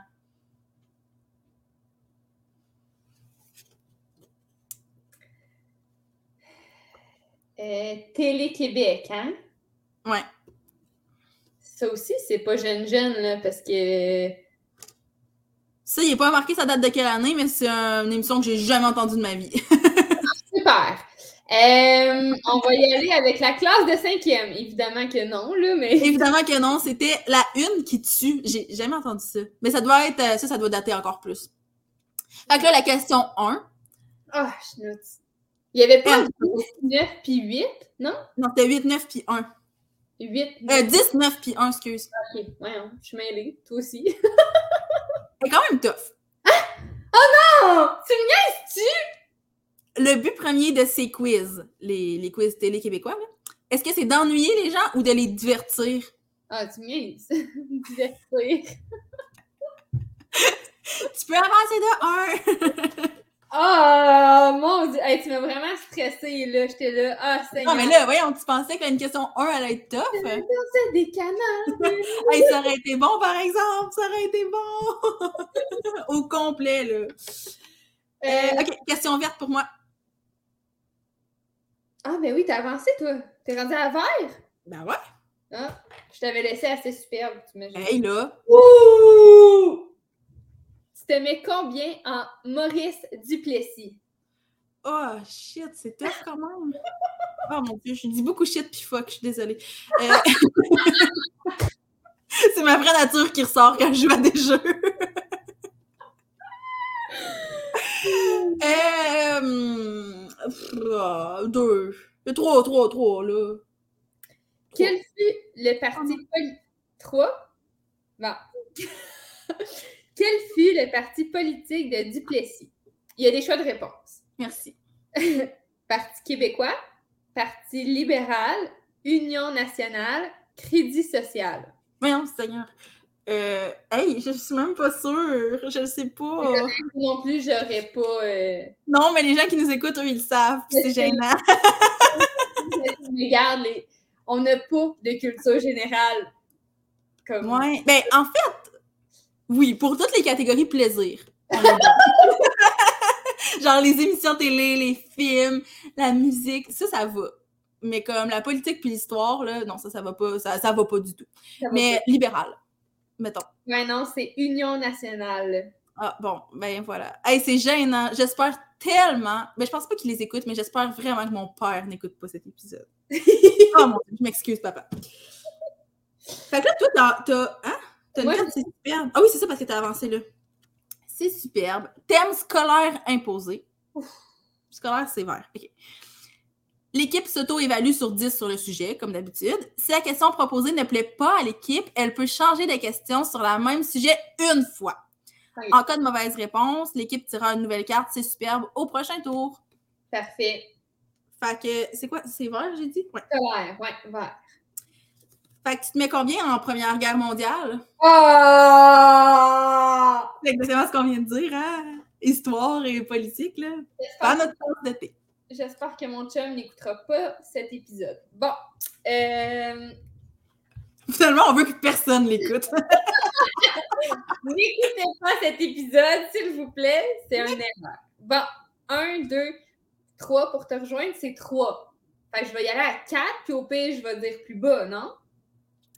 Euh, Télé-Québec, hein? Ouais. Ça aussi, c'est pas jeune-jeune, là, parce que... Ça, il n'est pas marqué sa date de quelle année, mais c'est une émission que j'ai jamais entendue de ma vie. Super! Euh, on va y aller avec la classe de cinquième. Évidemment que non, là, mais... Évidemment que non, c'était la une qui tue. J'ai jamais entendu ça. Mais ça doit être. euh, Ça, ça doit dater encore plus. Fait que là, la question 1. Ah, je note. Il y avait pas Euh. 9 puis 8, non? Non, c'était 8, 9 puis 1. 8, Euh, 10, 9 puis 1, excuse. ok. Ouais, hein, je suis mêlée. Toi aussi. C'est quand même tough. Oh! Tu me niaises-tu? Le but premier de ces quiz, les, les quiz télé québécois, est-ce que c'est d'ennuyer les gens ou de les divertir? Ah, tu me niaises. Divertir. tu peux avancer de 1. Oh mon dieu! Hey, tu m'as vraiment stressée, là. J'étais là. Ah, c'est. non, mais là, voyons, tu pensais que une question 1 allait être tough? C'est des canards! hey, ça aurait été bon, par exemple! Ça aurait été bon! Au complet, là. Euh, ok, question verte pour moi. Ah, ben oui, t'as avancé, toi. T'es rendu à vert? Ben ouais. Ah, je t'avais laissé assez superbe, tu imagines. Hey, là. Ouh! Tu te mets combien en Maurice Duplessis? Oh, shit, c'est tough quand même. Oh mon dieu, je dis beaucoup shit puis fuck, je suis désolée. Euh... c'est ma vraie nature qui ressort quand je joue à des jeux. euh... deux. Trois, trois, trois, là. Quel fut le parti politique... Trois? Bon. Quel fut le parti politique de Duplessis? Il y a des choix de réponse. Merci. parti québécois, Parti libéral, Union nationale, Crédit social. Voyons, Seigneur. Euh, hey, je suis même pas sûre. Je ne sais pas. Non plus, j'aurais pas. Euh... Non, mais les gens qui nous écoutent, eux, ils le savent. C'est gênant. Regarde, les... on n'a pas de culture générale. Comme... Ouais. Ben, en fait, oui, pour toutes les catégories plaisir. Genre les émissions télé, les films, la musique, ça, ça va. Mais comme la politique puis l'histoire, là, non, ça, ça va pas, ça, ça va pas du tout. Mais libéral, mettons. Ouais, non, c'est Union nationale. Ah, bon, ben voilà. Hey, c'est gênant. J'espère tellement. Ben, je pense pas qu'il les écoute, mais j'espère vraiment que mon père n'écoute pas cet épisode. oh mon dieu, je m'excuse, papa. Fait que là, toi, t'as. Hein? T'as une ouais. c'est superbe. Ah oui, c'est ça, parce que t'as avancé là. C'est superbe. Thème scolaire imposé. Ouf. Scolaire sévère. OK. L'équipe s'auto-évalue sur 10 sur le sujet, comme d'habitude. Si la question proposée ne plaît pas à l'équipe, elle peut changer de question sur le même sujet une fois. Oui. En cas de mauvaise réponse, l'équipe tirera une nouvelle carte. C'est superbe. Au prochain tour. Parfait. Fait que, c'est quoi? C'est vert, j'ai dit? Ouais. Scolaire, ouais, vert. Fait que tu te mets combien en Première Guerre mondiale? Oh! C'est exactement ce qu'on vient de dire, hein? Histoire et politique, là. Pas notre tasse de thé. J'espère que mon chum n'écoutera pas cet épisode. Bon. Euh... Finalement, on veut que personne l'écoute. N'écoutez pas cet épisode, s'il vous plaît. C'est un erreur. Bon. Un, deux, trois pour te rejoindre, c'est trois. Fait que je vais y aller à quatre, puis au pire, je vais dire plus bas, non?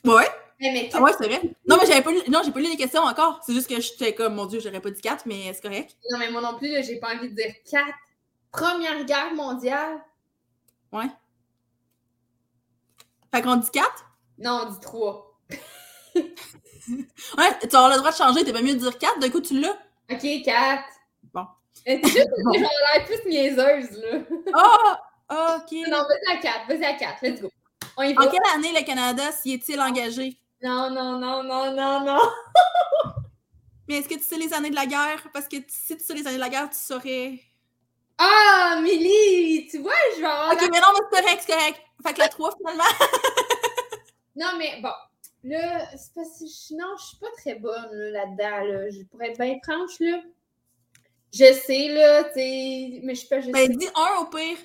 Ouais. Mais ah ouais, c'est vrai. Non, mais j'avais pas lu... Non, j'ai pas lu les questions encore. C'est juste que j'étais comme, mon Dieu, j'aurais pas dit 4, mais c'est correct. Non, mais moi non plus, j'ai pas envie de dire 4. Première guerre mondiale. Ouais. Fait qu'on dit 4? Non, on dit 3. ouais, tu avoir le droit de changer, t'es pas mieux de dire 4, d'un coup tu l'as. Ok, 4. Bon. C'est juste bon. que j'aurais l'air plus niaiseuse, là. Oh! ok. Non, vas-y à 4, vas-y à 4, let's go. En quelle année le Canada s'y est-il engagé? Non, non, non, non, non, non. Mais est-ce que tu sais les années de la guerre? Parce que si tu sais les années de la guerre, tu saurais. Ah, Milly! Tu vois, je vais avoir. Ok, mais non, mais c'est correct, c'est correct. Fait que la 3, finalement. non, mais bon. Là, c'est parce que je... non, je suis pas très bonne là-dedans. Là. Je pourrais être bien franche, là. Je sais, là, tu sais. Mais je suis pas. Ben, dis un au pire.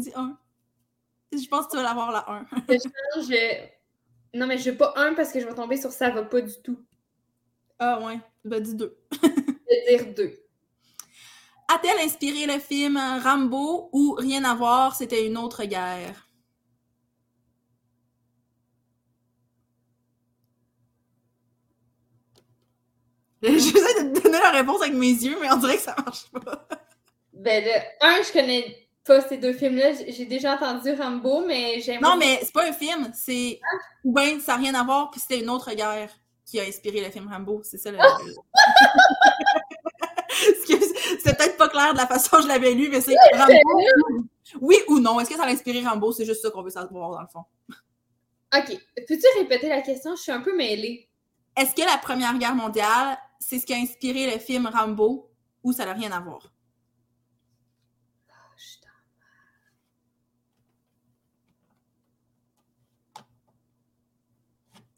Dis 1. Je pense que tu vas l'avoir la 1. je change. Non, mais je veux pas 1 parce que je vais tomber sur ça va pas du tout. Ah ouais. Ben dis 2. je vais dire 2. A-t-elle inspiré le film Rambo ou Rien à voir, c'était une autre guerre? J'essaie de te donner la réponse avec mes yeux, mais on dirait que ça marche pas. Ben, le 1, je connais pas ces deux films-là. J'ai déjà entendu Rambo, mais j'aime. Non, mais c'est pas un film. C'est. Ou bien ça n'a rien à voir, puis c'était une autre guerre qui a inspiré le film Rambo. C'est ça le. c'est peut-être pas clair de la façon dont je l'avais lu, mais c'est Rambo. Oui ou non? Est-ce que ça a inspiré Rambo? C'est juste ça qu'on veut savoir dans le fond. OK. Peux-tu répéter la question? Je suis un peu mêlée. Est-ce que la Première Guerre mondiale, c'est ce qui a inspiré le film Rambo ou ça n'a rien à voir?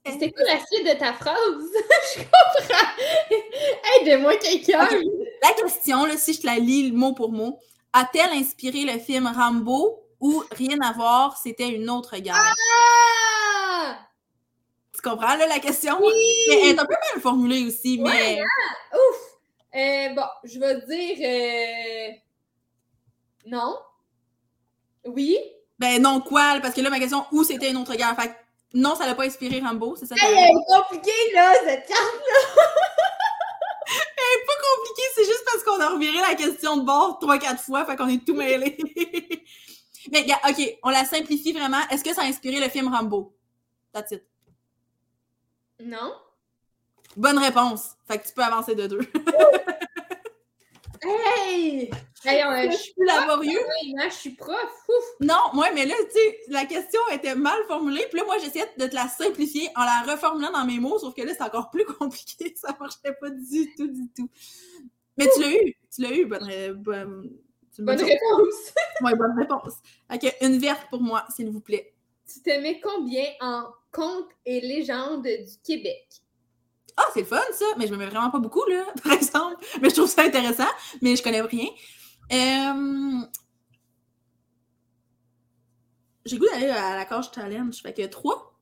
C'était quoi la suite de ta phrase? je comprends. Aide-moi quelqu'un. La question, là, si je te la lis mot pour mot, a-t-elle inspiré le film Rambo ou rien à voir, c'était une autre guerre? Ah! Tu comprends, là, la question? Oui! Mais elle est un peu mal formulée aussi, mais... Ouais, Ouf! Euh, bon, je vais dire euh, non. Oui. Ben non, quoi? Parce que là, ma question, où c'était une autre guerre? Fait non, ça l'a pas inspiré Rambo, c'est ça? elle est compliquée, là, cette carte. C'est pas compliqué, c'est juste parce qu'on a reviré la question de bord trois, quatre fois, fait qu'on est tout mêlé. Mais ok, on la simplifie vraiment. Est-ce que ça a inspiré le film Rambo? That's it. Non. Bonne réponse. Fait que tu peux avancer de deux. Hey! Hey, on, je suis plus laborieux. Oui, je suis prof. Ouf. Non, moi, mais là, tu sais, la question était mal formulée. Puis là, moi, j'essayais de te la simplifier en la reformulant dans mes mots, sauf que là, c'est encore plus compliqué. Ça marchait pas du tout, du tout. Mais tu l'as eu. Tu l'as eu. Bonne, ré- bonne, Bonne réponse. Ouais, bonne réponse. Ok, une verte pour moi, s'il vous plaît. Tu t'aimais combien en contes et légendes du Québec? Ah, c'est le fun, ça! Mais je me mets vraiment pas beaucoup, là, par exemple. Mais je trouve ça intéressant, mais je connais rien. Euh... J'ai goût d'aller à la cage challenge. Fait que trois.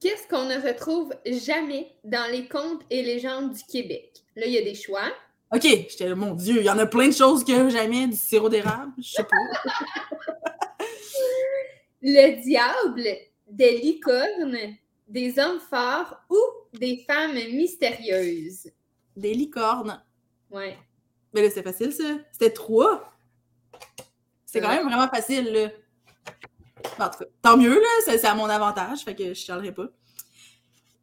Qu'est-ce qu'on ne retrouve jamais dans les contes et légendes du Québec? Là, il y a des choix. Ok, j'étais là, mon Dieu, il y en a plein de choses que jamais, du sirop d'érable, je sais pas. Le diable, des licornes, des hommes forts ou des femmes mystérieuses? Des licornes. Ouais. Mais là, c'est facile, ça. C'était trois. C'est quand Ouais. même vraiment facile, là. En tout cas, tant mieux, là. C'est c'est à mon avantage, fait que je chialerai pas.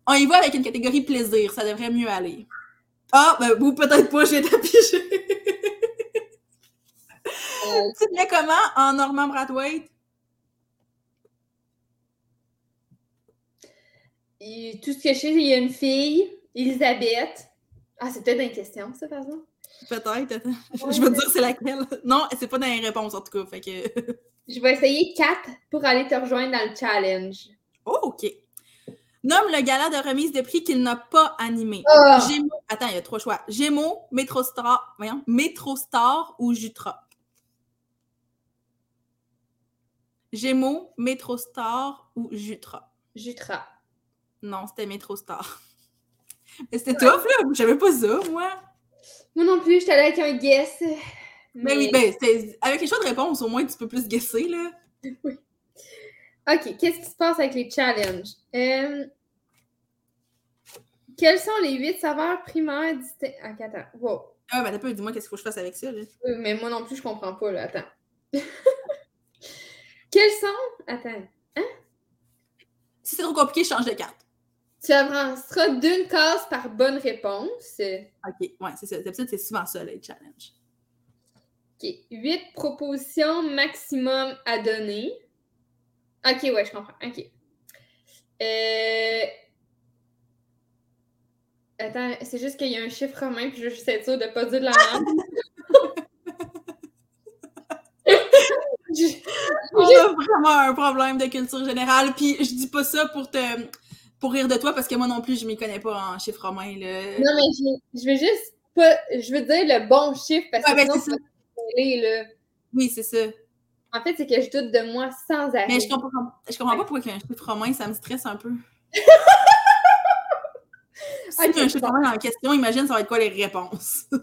On y va avec une catégorie plaisir. Ça devrait mieux aller. Ah, ben, ou peut-être pas, j'ai tapigé. Euh, tu te mets comment en Norman Brathwaite? et tout ce que je sais, il y a une fille, Elisabeth. Ah, c'était dans les questions, ça, par exemple? Peut-être, attends. Je vais te dire c'est laquelle. Non, c'est pas dans les réponses, en tout cas. Fait que. Je vais essayer quatre pour aller te rejoindre dans le challenge. Oh, OK. Nomme le gala de remise de prix qu'il n'a pas animé. Ah! Gémeaux. Attends, il y a trois choix. Gémeaux, Métrostar, voyons, Métrostar ou Jutra? Gémeaux, Métrostar ou Jutra? Jutra. Non, c'était Métrostar. Mais c'était tough, là. Je savais pas ça, moi. Moi non plus, j'étais allée avec un guess. Mais oui, ben, avec les choix de réponse, au moins, tu peux plus guesser, là. OK, qu'est-ce qui se passe avec les challenges? Euh, Quelles sont les huit saveurs primaires distinctes? Ok, attends. Wow. Ah, ben, t'as pas, dis-moi qu'est-ce qu'il faut que je fasse avec ça, là? Euh, Mais moi non plus, je comprends pas, là. Attends. Quels sont... Attends. Si c'est trop compliqué, je change de carte. Tu avanceras d'une case par bonne réponse. OK, ouais, c'est ça. D'habitude, c'est souvent ça, les challenges. OK. Huit propositions maximum à donner. OK, ouais, je comprends. OK. Euh... Attends, c'est juste qu'il y a un chiffre romain, puis je veux juste être sûre de ne pas dire de la merde. Je- On a vraiment un problème de culture générale. Puis je dis pas ça pour te pour rire de toi parce que moi non plus, je m'y connais pas en chiffres romains. Là. Non, mais je, je veux juste pas. Je veux dire le bon chiffre parce que Ouais, ben, sinon, c'est ça. Oui, c'est ça. En fait, c'est que je doute de moi sans arrêt. Mais je comprends, je comprends pas pourquoi un chiffre romain, ça me stresse un peu. si Ok, il y a un chiffre romain dans la question, imagine ça va être quoi les réponses? OK.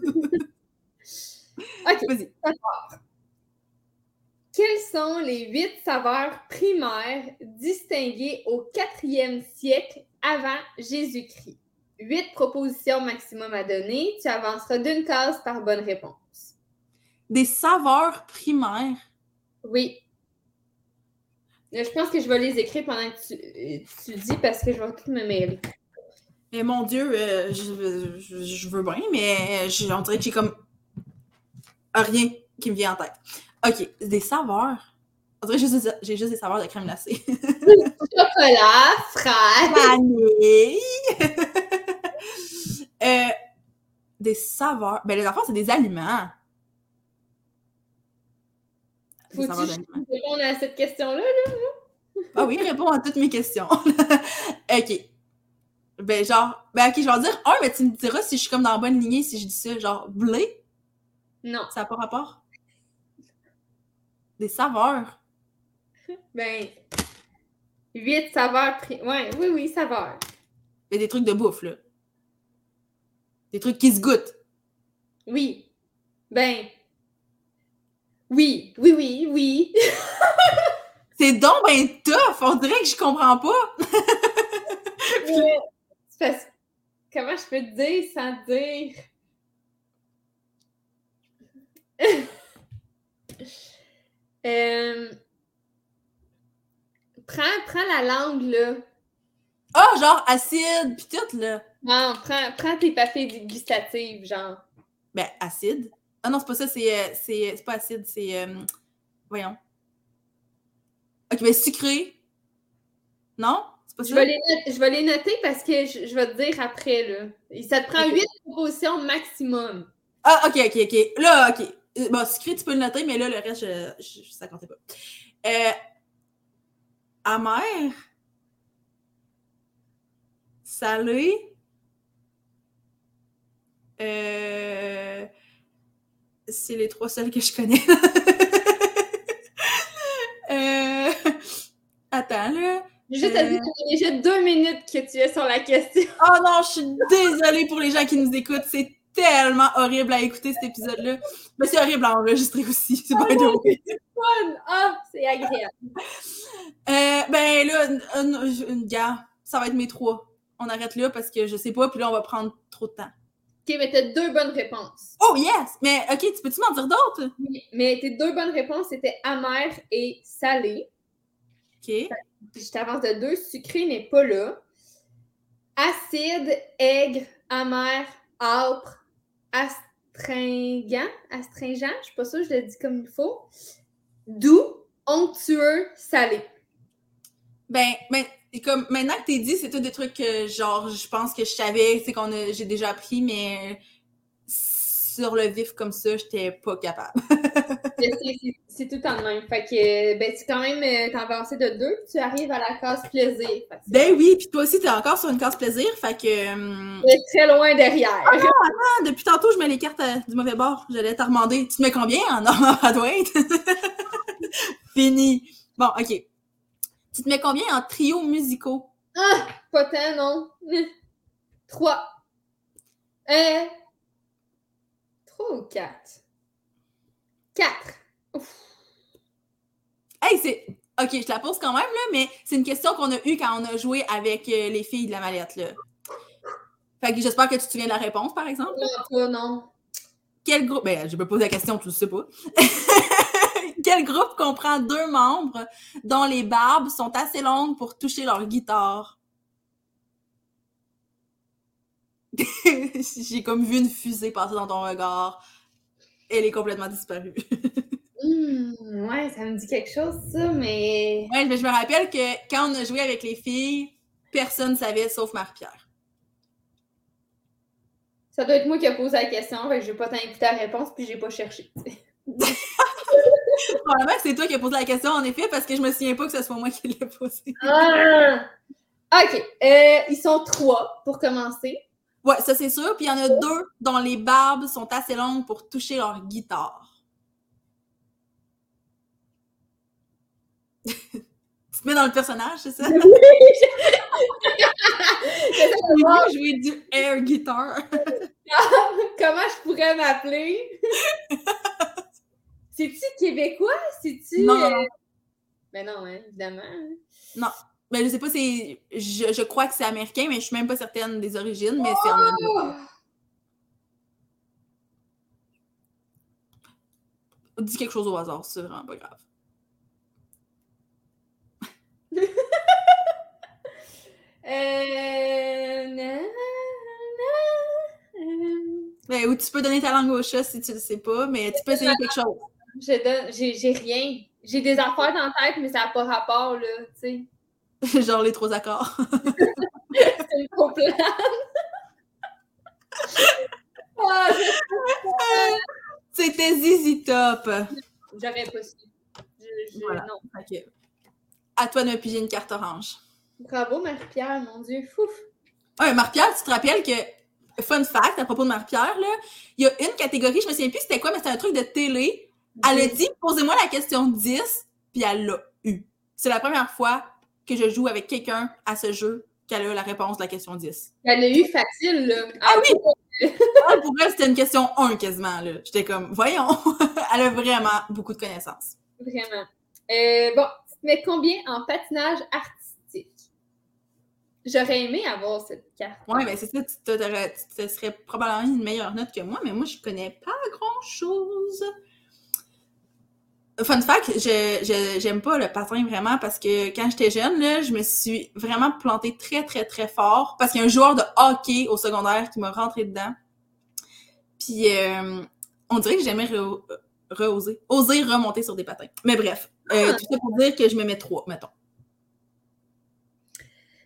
Vas-y. Quelles sont les huit saveurs primaires distinguées au 4e siècle avant Jésus-Christ? Huit propositions maximum à donner. Tu avanceras d'une case par bonne réponse. Des saveurs primaires? Oui. Là, Je pense que je vais les écrire pendant que tu, euh, tu dis parce que je vais tout me mêler. Mais mon Dieu, euh, je, je- je veux bien, mais je- on dirait que j'ai comme rien qui me vient en tête. OK, des saveurs. On dirait que j'ai juste, j'ai juste des saveurs de crème glacée. Chocolat, fraise. Vanille! Euh, des saveurs. Ben, les enfants, c'est des aliments. Faut-tu réponde à cette question-là? Là? Ah oui, réponds à toutes mes questions. ok. Ben, genre, ben, ok, je vais en dire un, mais tu me diras si je suis comme dans la bonne lignée si je dis ça. Genre, blé, Non. ça n'a pas rapport? Des saveurs. Ben, huit saveurs. Ouais, oui, oui, saveurs. Mais des trucs de bouffe, là. Des trucs qui se goûtent. Oui. Ben. Oui, oui, oui, oui. C'est donc ben tough! On dirait que je comprends pas. Mais c'est parce- Comment je peux te dire sans dire? Euh, Prends, prends la langue, là. Ah, genre acide, pis tout, là. Non, prends, prends tes papiers gustatives, genre. Ben, acide. Ah non, c'est pas ça, c'est euh, c'est c'est pas acide, c'est... euh, voyons. Ok, ben sucré. Non? C'est pas Je vais, les noter, je vais les noter parce que je, je vais te dire après, là. Ça te prend Ok. huit propositions maximum. Ah, ok, ok, ok. Là, ok. Euh, Bon, sucré, tu peux le noter, mais là, le reste, je, je, je- ça comptait pas. Euh, amer. Salé. Euh, c'est les trois seuls que je connais. euh, attends, là. J'ai juste à dire fait déjà deux minutes que tu es sur la question. Oh non, je suis désolée pour les gens qui nous écoutent. C'est tellement horrible à écouter cet épisode-là. Mais c'est horrible à enregistrer aussi. C'est pas drôle. Ah, c'est agréable. Euh, ben là, une, une, une- gars, ça va être mes trois. On arrête là parce que je sais pas, puis là, on va prendre trop de temps. Ok, mais t'as deux bonnes réponses. Oh yes! Mais ok, tu peux-tu m'en dire d'autres? Oui, mais tes deux bonnes réponses, c'était amer et salé. Ok. Je t'avance de deux. Sucré n'est pas là. Acide, aigre, amer, âpre, astringent. Astringent, je suis pas sûre, je le dis comme il faut. Doux, onctueux, salé. Ben, ben, comme maintenant que t'es dit, c'est tout des trucs que, genre, je pense que je savais, c'est qu'on j'ai déjà appris, mais sur le vif comme ça, j'étais pas capable. C'est- tout en même. Fait que, ben, tu quand même euh, t'es avancé de deux, tu arrives à la case plaisir. Ben oui, puis toi aussi, t'es encore sur une case plaisir, fait que... hum, très loin derrière. Ah, depuis tantôt, je mets les cartes euh, du mauvais bord. J'allais t'armander. Tu te mets combien en Norman Radwaite? Fini. Bon, OK. Tu te mets combien en trio musicaux? Pas tant, non. Trois. Euh. Trois ou quatre? Quatre. Ouf. Hey, c'est... OK, je te la pose quand même, là, mais c'est une question qu'on a eue quand on a joué avec euh, les filles de la mallette, là. Fait que j'espère que tu te souviens de la réponse, par exemple. Non, non. Quel groupe... Ben, je me pose la question, tu le sais pas. Quel groupe comprend deux membres dont les barbes sont assez longues pour toucher leur guitare? J'ai comme vu une fusée passer dans ton regard. Elle est complètement disparue. Hmm, ouais, ça me dit quelque chose, ça, mais. ouais, mais je me rappelle que quand on a joué avec les filles, personne ne savait sauf Marie-Pierre. Ça doit être moi qui ai posé la question, fait que j'ai pas tant écouté la réponse, puis j'ai pas cherché. Probablement que c'est toi qui as posé la question, en effet, parce que je me souviens pas que ce soit moi qui l'ai posée. Ah! Ok, euh, ils sont trois pour commencer. Ouais, ça c'est sûr. Puis il y en a deux dont les barbes sont assez longues pour toucher leur guitare. tu te mets dans le personnage, c'est ça? J'ai vu jouer du air guitar. Comment je pourrais m'appeler? C'est-tu québécois? C'est-tu. Non, non, non. euh, Ben non, hein, évidemment. Mais je sais pas, c'est. Je, je crois que c'est américain, mais je suis même pas certaine des origines, mais c'est en Angleterre. Dis quelque chose au hasard, c'est vraiment pas grave. Euh. na- na- euh, Ben, ou tu peux donner ta langue au chat si tu le sais pas, mais tu peux essayer quelque chose. Je donne. J'ai j'ai rien. J'ai des affaires dans la tête, mais ça n'a pas rapport, là, tu sais. Genre les trois accords. C'est une complète. Ah, C'était Zizi Top. J'aurais pas su. Je- je- Voilà. Non. À toi de me piger une carte orange. Bravo, Marie-Pierre, mon Dieu. Fouf. Ouais, Marie-Pierre, tu te rappelles que, fun fact à propos de Marie-Pierre, là, il y a une catégorie, je me souviens plus c'était quoi, mais c'était un truc de télé. Elle a dit, posez-moi la question 10, puis elle l'a eu. C'est la première fois que je joue avec quelqu'un à ce jeu qu'elle a eu la réponse de la question 10. Elle a eu facile, là. Ah oui! Ah, pour elle, c'était une question 1 quasiment, là. J'étais comme, voyons, elle a vraiment beaucoup de connaissances. Vraiment. Euh, bon, mais combien en patinage artistique? J'aurais aimé avoir cette carte. Ouais, mais c'est ça, tu, t'aurais- tu te serais probablement une meilleure note que moi, mais moi, je connais pas grand-chose. Fun fact, je, j'aime pas le patin vraiment parce que quand j'étais jeune, là, je me suis vraiment plantée très, très, très fort parce qu'il y a un joueur de hockey au secondaire qui m'a rentré dedans. Puis, euh, on dirait que j'aimais re- reoser, oser remonter sur des patins. Mais bref, euh, Ah. tout ça pour dire que je me mets trois, mettons.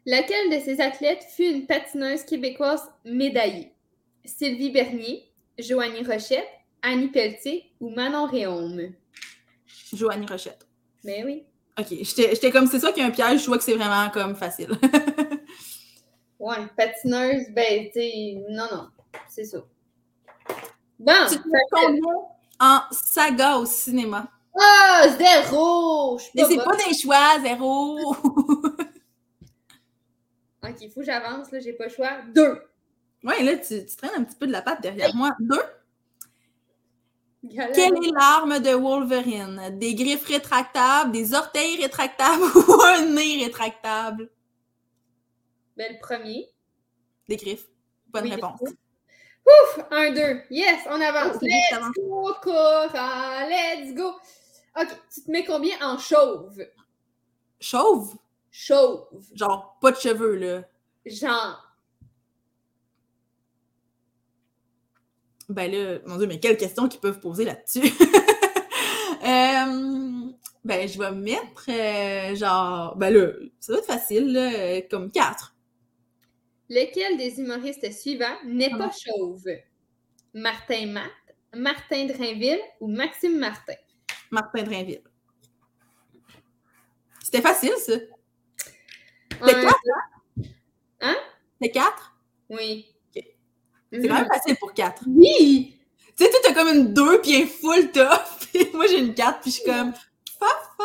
Laquelle de ces athlètes fut une patineuse québécoise médaillée? Sylvie Bernier, Joanie Rochette, Annie Pelletier ou Manon Réaume? Joanie Rochette. Mais oui. Ok, j'étais comme, c'est ça qu'il y a un piège, je vois que c'est vraiment comme facile. Ouais, patineuse, ben, tu non, non, c'est ça. Bon, tu te combien en saga au cinéma? ah, zéro! Je suis Mais c'est pas des choix, zéro! Ok, il faut que j'avance, là, j'ai pas le choix. Deux. ouais, là, tu, tu traînes un petit peu de la patte derrière moi. Deux. Quelle est l'arme de Wolverine? Des griffes rétractables, des orteils rétractables ou un nez rétractable? Ben, le premier. Des griffes. Bonne Oui, réponse. Ouf! Un, deux. Yes, on avance. Let's go, Cora! Let's go! Ok, tu te mets combien en chauve? Chauve? Chauve. Genre, pas de cheveux, là. Genre. Ben là, mon Dieu, mais quelles questions qu'ils peuvent poser là-dessus? Euh, ben, je vais mettre, euh, genre, ben là, ça doit être facile, là, euh, comme quatre. Lequel des humoristes suivants n'est Ah pas chauve? Martin Matt, Martin Drainville ou Maxime Martin? Martin Drainville. C'était facile, ça. C'est quatre? Hein? C'est quatre? Oui. Ok. C'est quand même facile pour quatre. Oui! Tu sais, toi, t'as comme une deux, puis un full top. Puis moi, j'ai une quatre, puis je suis comme, fafa.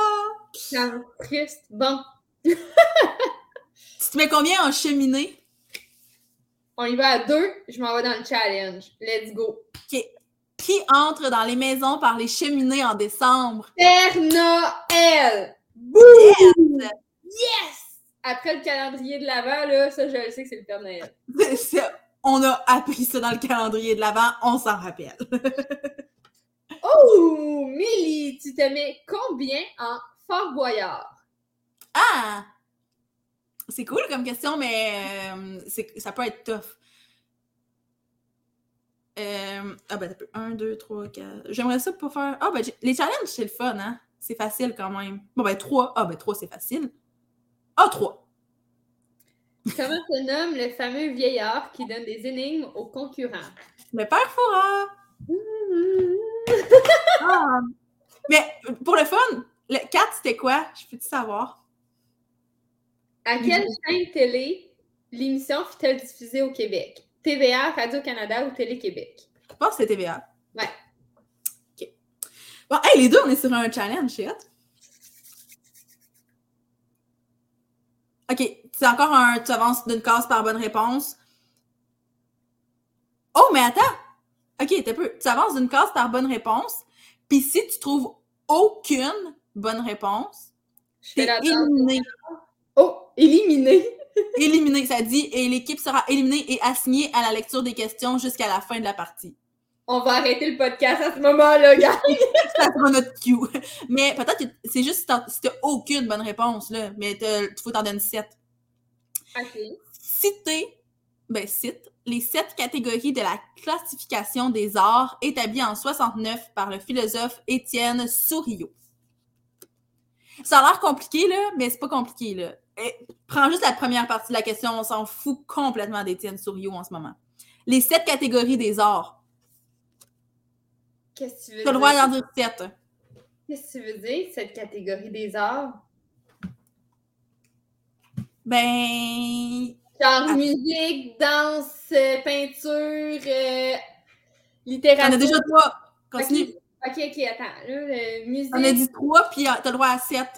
Ça triste. Bon, Tu te mets combien en cheminée? on y va à deux. Je m'en vais dans le challenge. Let's go. Qui entre dans les maisons par les cheminées en décembre? Père Noël! Yes! Yes! Après le calendrier de l'avant, là, ça, je le sais que c'est le Père Noël. C'est- c'est- on a appris ça dans le calendrier de l'Avent, on s'en rappelle. Oh! Millie, tu te mets combien en Fort Boyard? Ah! C'est cool comme question, mais euh, c'est- ça peut être tough. Euh, ah ben, t'as peu. 1, 2, 3, 4. J'aimerais ça pour faire. Ah ben, les challenges, c'est le fun, hein? C'est facile quand même. Bon ben, 3. Ah ben, 3, c'est facile. Ah, 3. Comment se nomme le fameux vieillard qui donne des énigmes aux concurrents? Le père Fora! Ah! Mais pour le fun, le 4, c'était quoi? Je peux-tu savoir? À quelle chaîne télé l'émission fut-elle diffusée au Québec? TVA, Radio-Canada ou Télé-Québec? Je pense que c'était TVA. Ouais. OK. Bon, hey, les deux, on est sur un challenge, c'est OK, c'est encore un. Tu avances d'une case par bonne réponse. Oh, mais attends! OK, t'as peu. Tu avances d'une case par bonne réponse. Puis si tu trouves aucune bonne réponse, t'es éliminé. Oh, éliminé! Éliminé, ça dit, et l'équipe sera éliminée et assignée à la lecture des questions jusqu'à la fin de la partie. On va arrêter le podcast à ce moment-là, gars! ça sera notre cue. Mais peut-être que c'est juste si t'as aucune bonne réponse, là. Mais il faut t'en donner sept. OK. Citer, ben cite, les sept catégories de la classification des arts établie en 69 par le philosophe Étienne Souriau. Ça a l'air compliqué, là, mais c'est pas compliqué, là. Eh, prends juste la première partie de la question, on s'en fout complètement d'Étienne Souriau en ce moment. Les sept catégories des arts. Qu'est-ce que tu veux Tu as le droit d'en dire sept. Qu'est-ce que tu veux dire, cette catégorie des arts? Ben. Genre musique, danse, euh, peinture, euh, T'en littérature. as déjà trois. Continue. Ok, ok, attends. Là, euh, musique, On a dit trois, puis euh, t'as le droit à sept.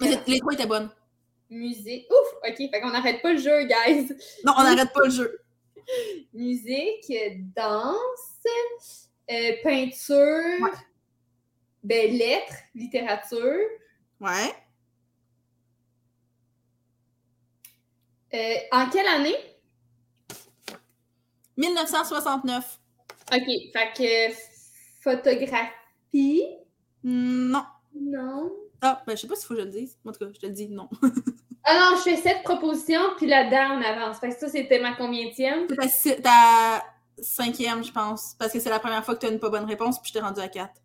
Mais les trois étaient bonnes. musique. Ouf, ok, fait qu'on n'arrête pas le jeu, guys. Non, on n'arrête pas le jeu. Musique, danse, euh, peinture, Ouais. ben, lettres, littérature. Ouais. Euh, en quelle année? 1969. Ok, fait que photographie. Non. Non. Ah, ben je sais pas s'il faut que je le dise. En tout cas, je te le dis non. Ah non, je fais sept propositions, puis là-dedans, on avance. Fait que ça, c'était ma combienième? C'est ta, ta cinquième, je pense. Parce que c'est la première fois que tu as une pas bonne réponse, puis je t'ai rendu à quatre.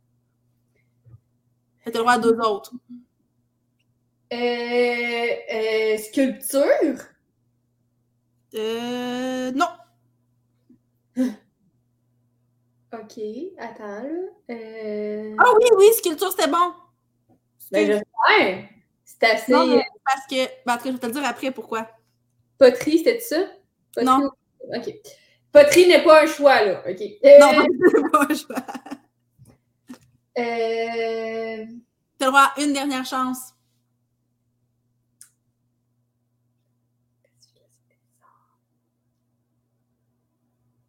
Fait le droit à deux autres. Euh, euh, sculpture? Euh. Non. Ok, attends, là. Euh... Ah oui, oui, sculpture, c'était bon. Ben, j'espère. C'est assez... Non, mais parce que. Ben, en tout cas, je vais te le dire après pourquoi. Poterie, c'était ça? Poterie Non. OK. Poterie n'est pas un choix, là. OK. Euh, Non, c'est pas un choix. euh, T'as le droit à une dernière chance.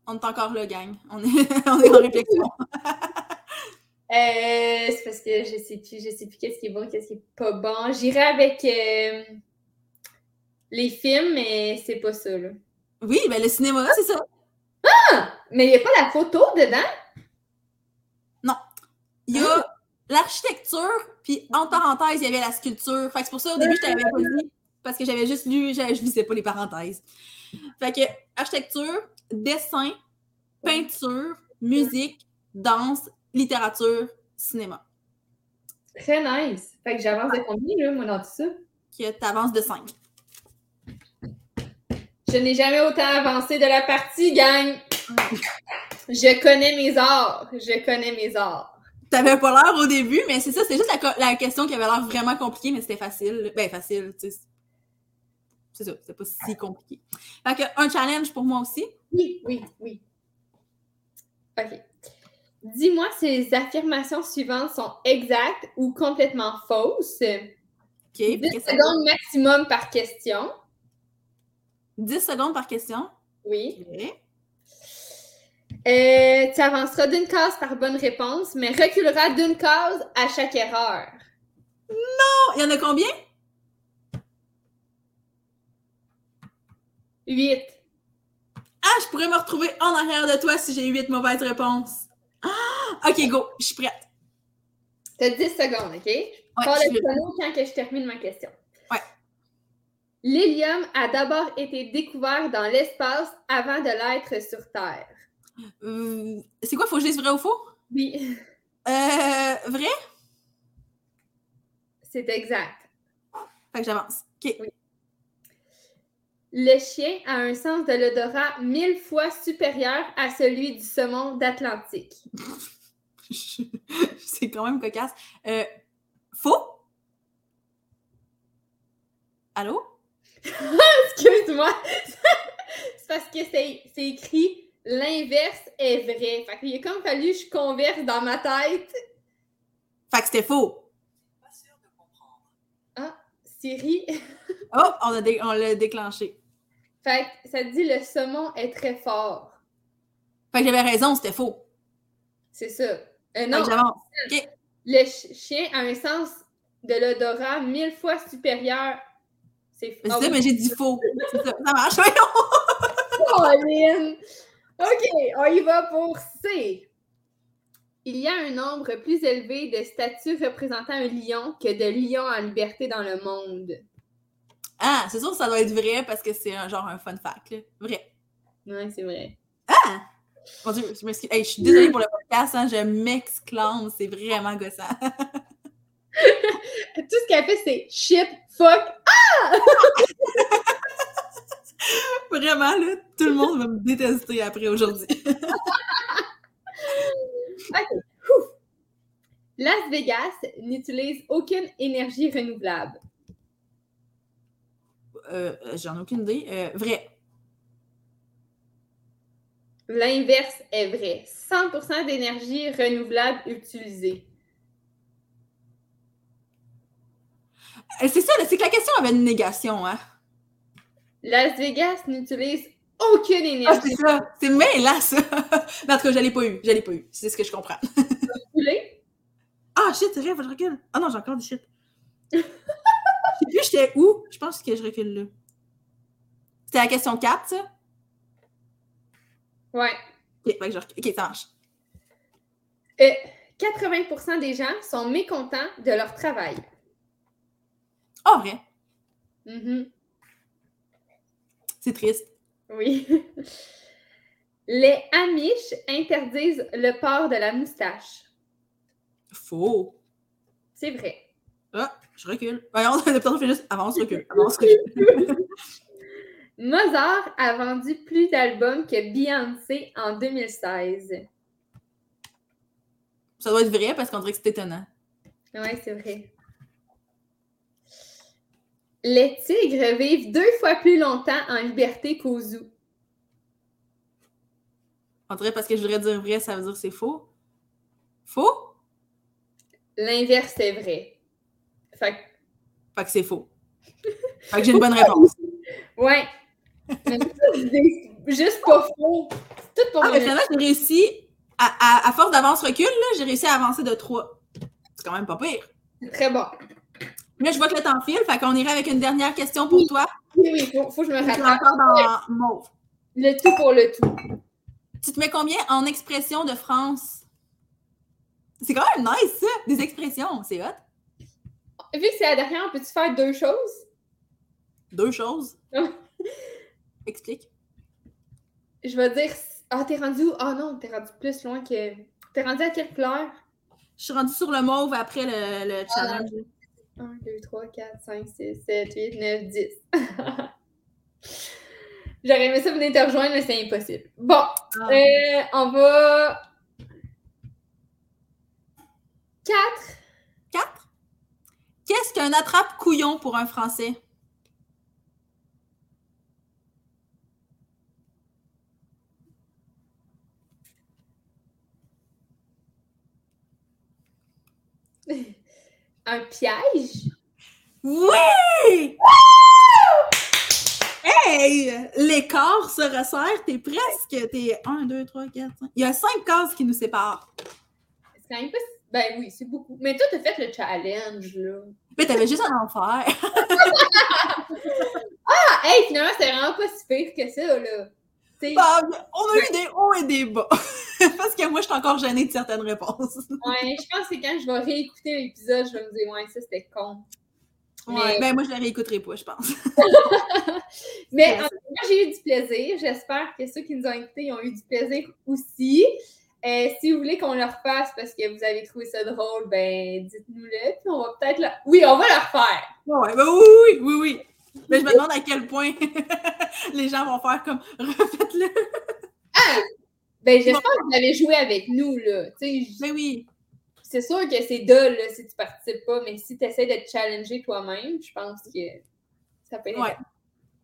On est encore là, gang. On est, on est en réflexion. euh, c'est parce que je sais plus, je sais plus qu'est-ce qui est bon, qu'est-ce qui est pas bon. J'irai avec euh, les films, mais c'est pas ça, là. Oui, ben le cinéma, c'est ça. Mais il n'y a pas la photo dedans? Il y a l'architecture, puis entre parenthèses, il y avait la sculpture. Fait que c'est pour ça, au début, je t'avais pas dit, parce que j'avais juste lu, je lisais pas les parenthèses. Fait que architecture, dessin, peinture, musique, danse, littérature, cinéma. Très nice. Fait que j'avance de combien, là, moi, dans tout ça? Que t'avances de 5. Je n'ai jamais autant avancé de la partie, gang. Je connais mes arts. Je connais mes arts. T'avais pas l'air au début, mais c'est ça, c'est juste la, question qui avait l'air vraiment compliquée, mais c'était facile. Ben, facile, tu sais. C'est ça, c'est pas si compliqué. Fait que un challenge pour moi aussi? Oui, oui, oui. OK. Dis-moi si les affirmations suivantes sont exactes ou complètement fausses. 10 OK. fait que ça- secondes maximum par question. 10 secondes par question? Oui. Euh, tu avanceras d'une case par bonne réponse, mais reculeras d'une case à chaque erreur. Oh, il y en a combien? 8. Ah, je pourrais me retrouver en arrière de toi si j'ai 8 mauvaises réponses. Ah, OK, go, je suis prête. Tu as 10 secondes, OK? Je le suis- chrono quand que je termine ma question. Ouais. L'hélium a d'abord été découvert dans l'espace avant de l'être sur Terre. Euh, c'est quoi, faut que je dise vrai ou faux? Oui, Euh, vrai? c'est exact. Fait que j'avance. OK. Le chien a un sens de l'odorat mille fois supérieur à celui du saumon d'Atlantique. c'est quand même cocasse. Euh, faux? Allô? Excuse-moi. c'est parce que c'est écrit l'inverse est vrai. Fait qu'il a comme fallu que je converse dans ma tête. Fait que c'était faux. Siri. Oh, on l'a dé- on l'a déclenché. Fait que ça dit le saumon est très fort. Fait que j'avais raison, c'était faux. C'est ça. Euh, non, j'avance. le ch- chien a un sens de l'odorat mille fois supérieur. C'est ah oui. mais j'ai dit faux. Ça, ça marche, voyons. Colin! OK, on y va pour C. Il y a un nombre plus élevé de statues représentant un lion que de lions en liberté dans le monde. Ah, c'est sûr que ça doit être vrai parce que c'est un genre un fun fact. là. Vrai. Ouais, c'est vrai. Mon Dieu, je m'excuse. Hey, je suis désolée pour le podcast, hein, je m'exclame, c'est vraiment gossant. Tout ce qu'elle fait, c'est shit, fuck. Vraiment, là, tout le monde va me détester après aujourd'hui. Las Vegas n'utilise aucune énergie renouvelable. euh, j'en ai aucune idée. Euh, vrai. L'inverse est vrai. 100% d'énergie renouvelable utilisée. Euh, C'est ça, c'est que la question avait une négation, hein? Las Vegas n'utilise aucune Ah, énergie c'est ça. C'est mêlant, ça. En tout cas, je l'ai pas eu. Je l'ai pas eu. C'est ce que je comprends. Ah, shit, c'est vrai, faut que je recule. Ah non, j'ai encore du shit. Je sais plus, j'étais où? Je pense que je recule là. C'était la question 4, ça? Ouais. Ok, que je recule. Ok, ça marche. Euh, 80% des gens sont mécontents de leur travail. Oh, vrai. Mhm. C'est triste. Oui. Les Amish interdisent le port de la moustache. Faux. C'est vrai. Ah, je recule. Voyons, le temps fait juste avance, recule. Avance, recule. Mozart a vendu plus d'albums que Beyoncé en 2016. Ça doit être vrai parce qu'on dirait que c'est étonnant. Oui, c'est vrai. Les tigres vivent deux fois plus longtemps en liberté qu'au zoo. On dirait parce que je voudrais dire vrai, ça veut dire que c'est faux. Faux? L'inverse est vrai. Fait que, Fait que c'est faux. Fait que j'ai une bonne réponse. ouais. Juste pas faux. C'est tout pour Ah, mais le- finalement, j'ai réussi, à, à, à force d'avance-recul, j'ai réussi à avancer de 3. C'est quand même pas pire. Très bon. Là, je vois que le temps file, fait qu'on irait avec une dernière question pour Oui. toi. Oui, oui, faut, faut que je me rattrape. encore dans mauve. Le tout pour le tout. Tu te mets combien en expression de France? C'est quand même nice, ça! Des expressions, c'est hot. Vu que c'est la dernière, peux-tu faire deux choses? Deux choses? Ah. Explique. Je vais dire. Ah, t'es rendu où? Ah non, t'es rendu plus loin que. T'es rendu à quelle couleur? Je suis rendue sur le mauve après le, le challenge. 1, 2, 3, 4, 5, 6, 7, 8, 9, 10. J'aurais aimé ça venir te rejoindre, mais c'est impossible. Bon, Ah. euh, on va. 4. Quatre? Qu'est-ce qu'un attrape-couillon pour un Français? Un piège? Oui! Hey! L'écart se resserre, t'es presque. T'es 1, 2, 3, 4, 5. Il y a cinq cases qui nous séparent. C'est quand même pas. si- Ben oui, c'est beaucoup. Mais toi, t'as fait le challenge, là. Mais t'avais juste à en faire. Ah, hey, finalement, c'était vraiment pas si pire que ça, là. Bah, on a eu des hauts et des bas. Parce que moi, je suis encore gênée de certaines réponses. ouais, je pense que quand je vais réécouter l'épisode, je vais me dire, ouais, ça, c'était con. Ouais. Mais- Ben, moi, je la réécouterai pas, je pense. Mais Ouais, en tout cas, moi, j'ai eu du plaisir. J'espère que ceux qui nous ont écoutés ont eu du plaisir aussi. Euh, si vous voulez qu'on le refasse parce que vous avez trouvé ça drôle, ben dites-nous-le. Puis on va peut-être le. Oui, on va le refaire. Ouais, ben oui, oui, oui, oui. Mais je me demande à quel point les gens vont faire comme refaites-le. Ben j'espère que vous allez jouer avec nous, là. Mais oui. c'est sûr que c'est dole là, si tu participes pas, mais si tu essaies de te challenger toi-même, je pense que ça peut être. Ouais.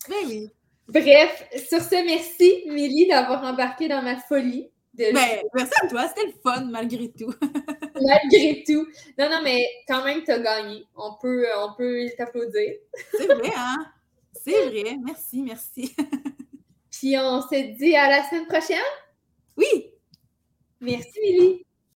Mais oui. Bref, sur ce, merci, Milly, d'avoir embarqué dans ma folie. De Ben, merci à toi, c'était le fun malgré tout. Malgré tout. Non, non, mais quand même, tu as gagné. On peut, on peut t'applaudir. C'est vrai, hein? C'est vrai. Merci, merci. Puis on se dit à la semaine prochaine. Oui! Merci, Milly.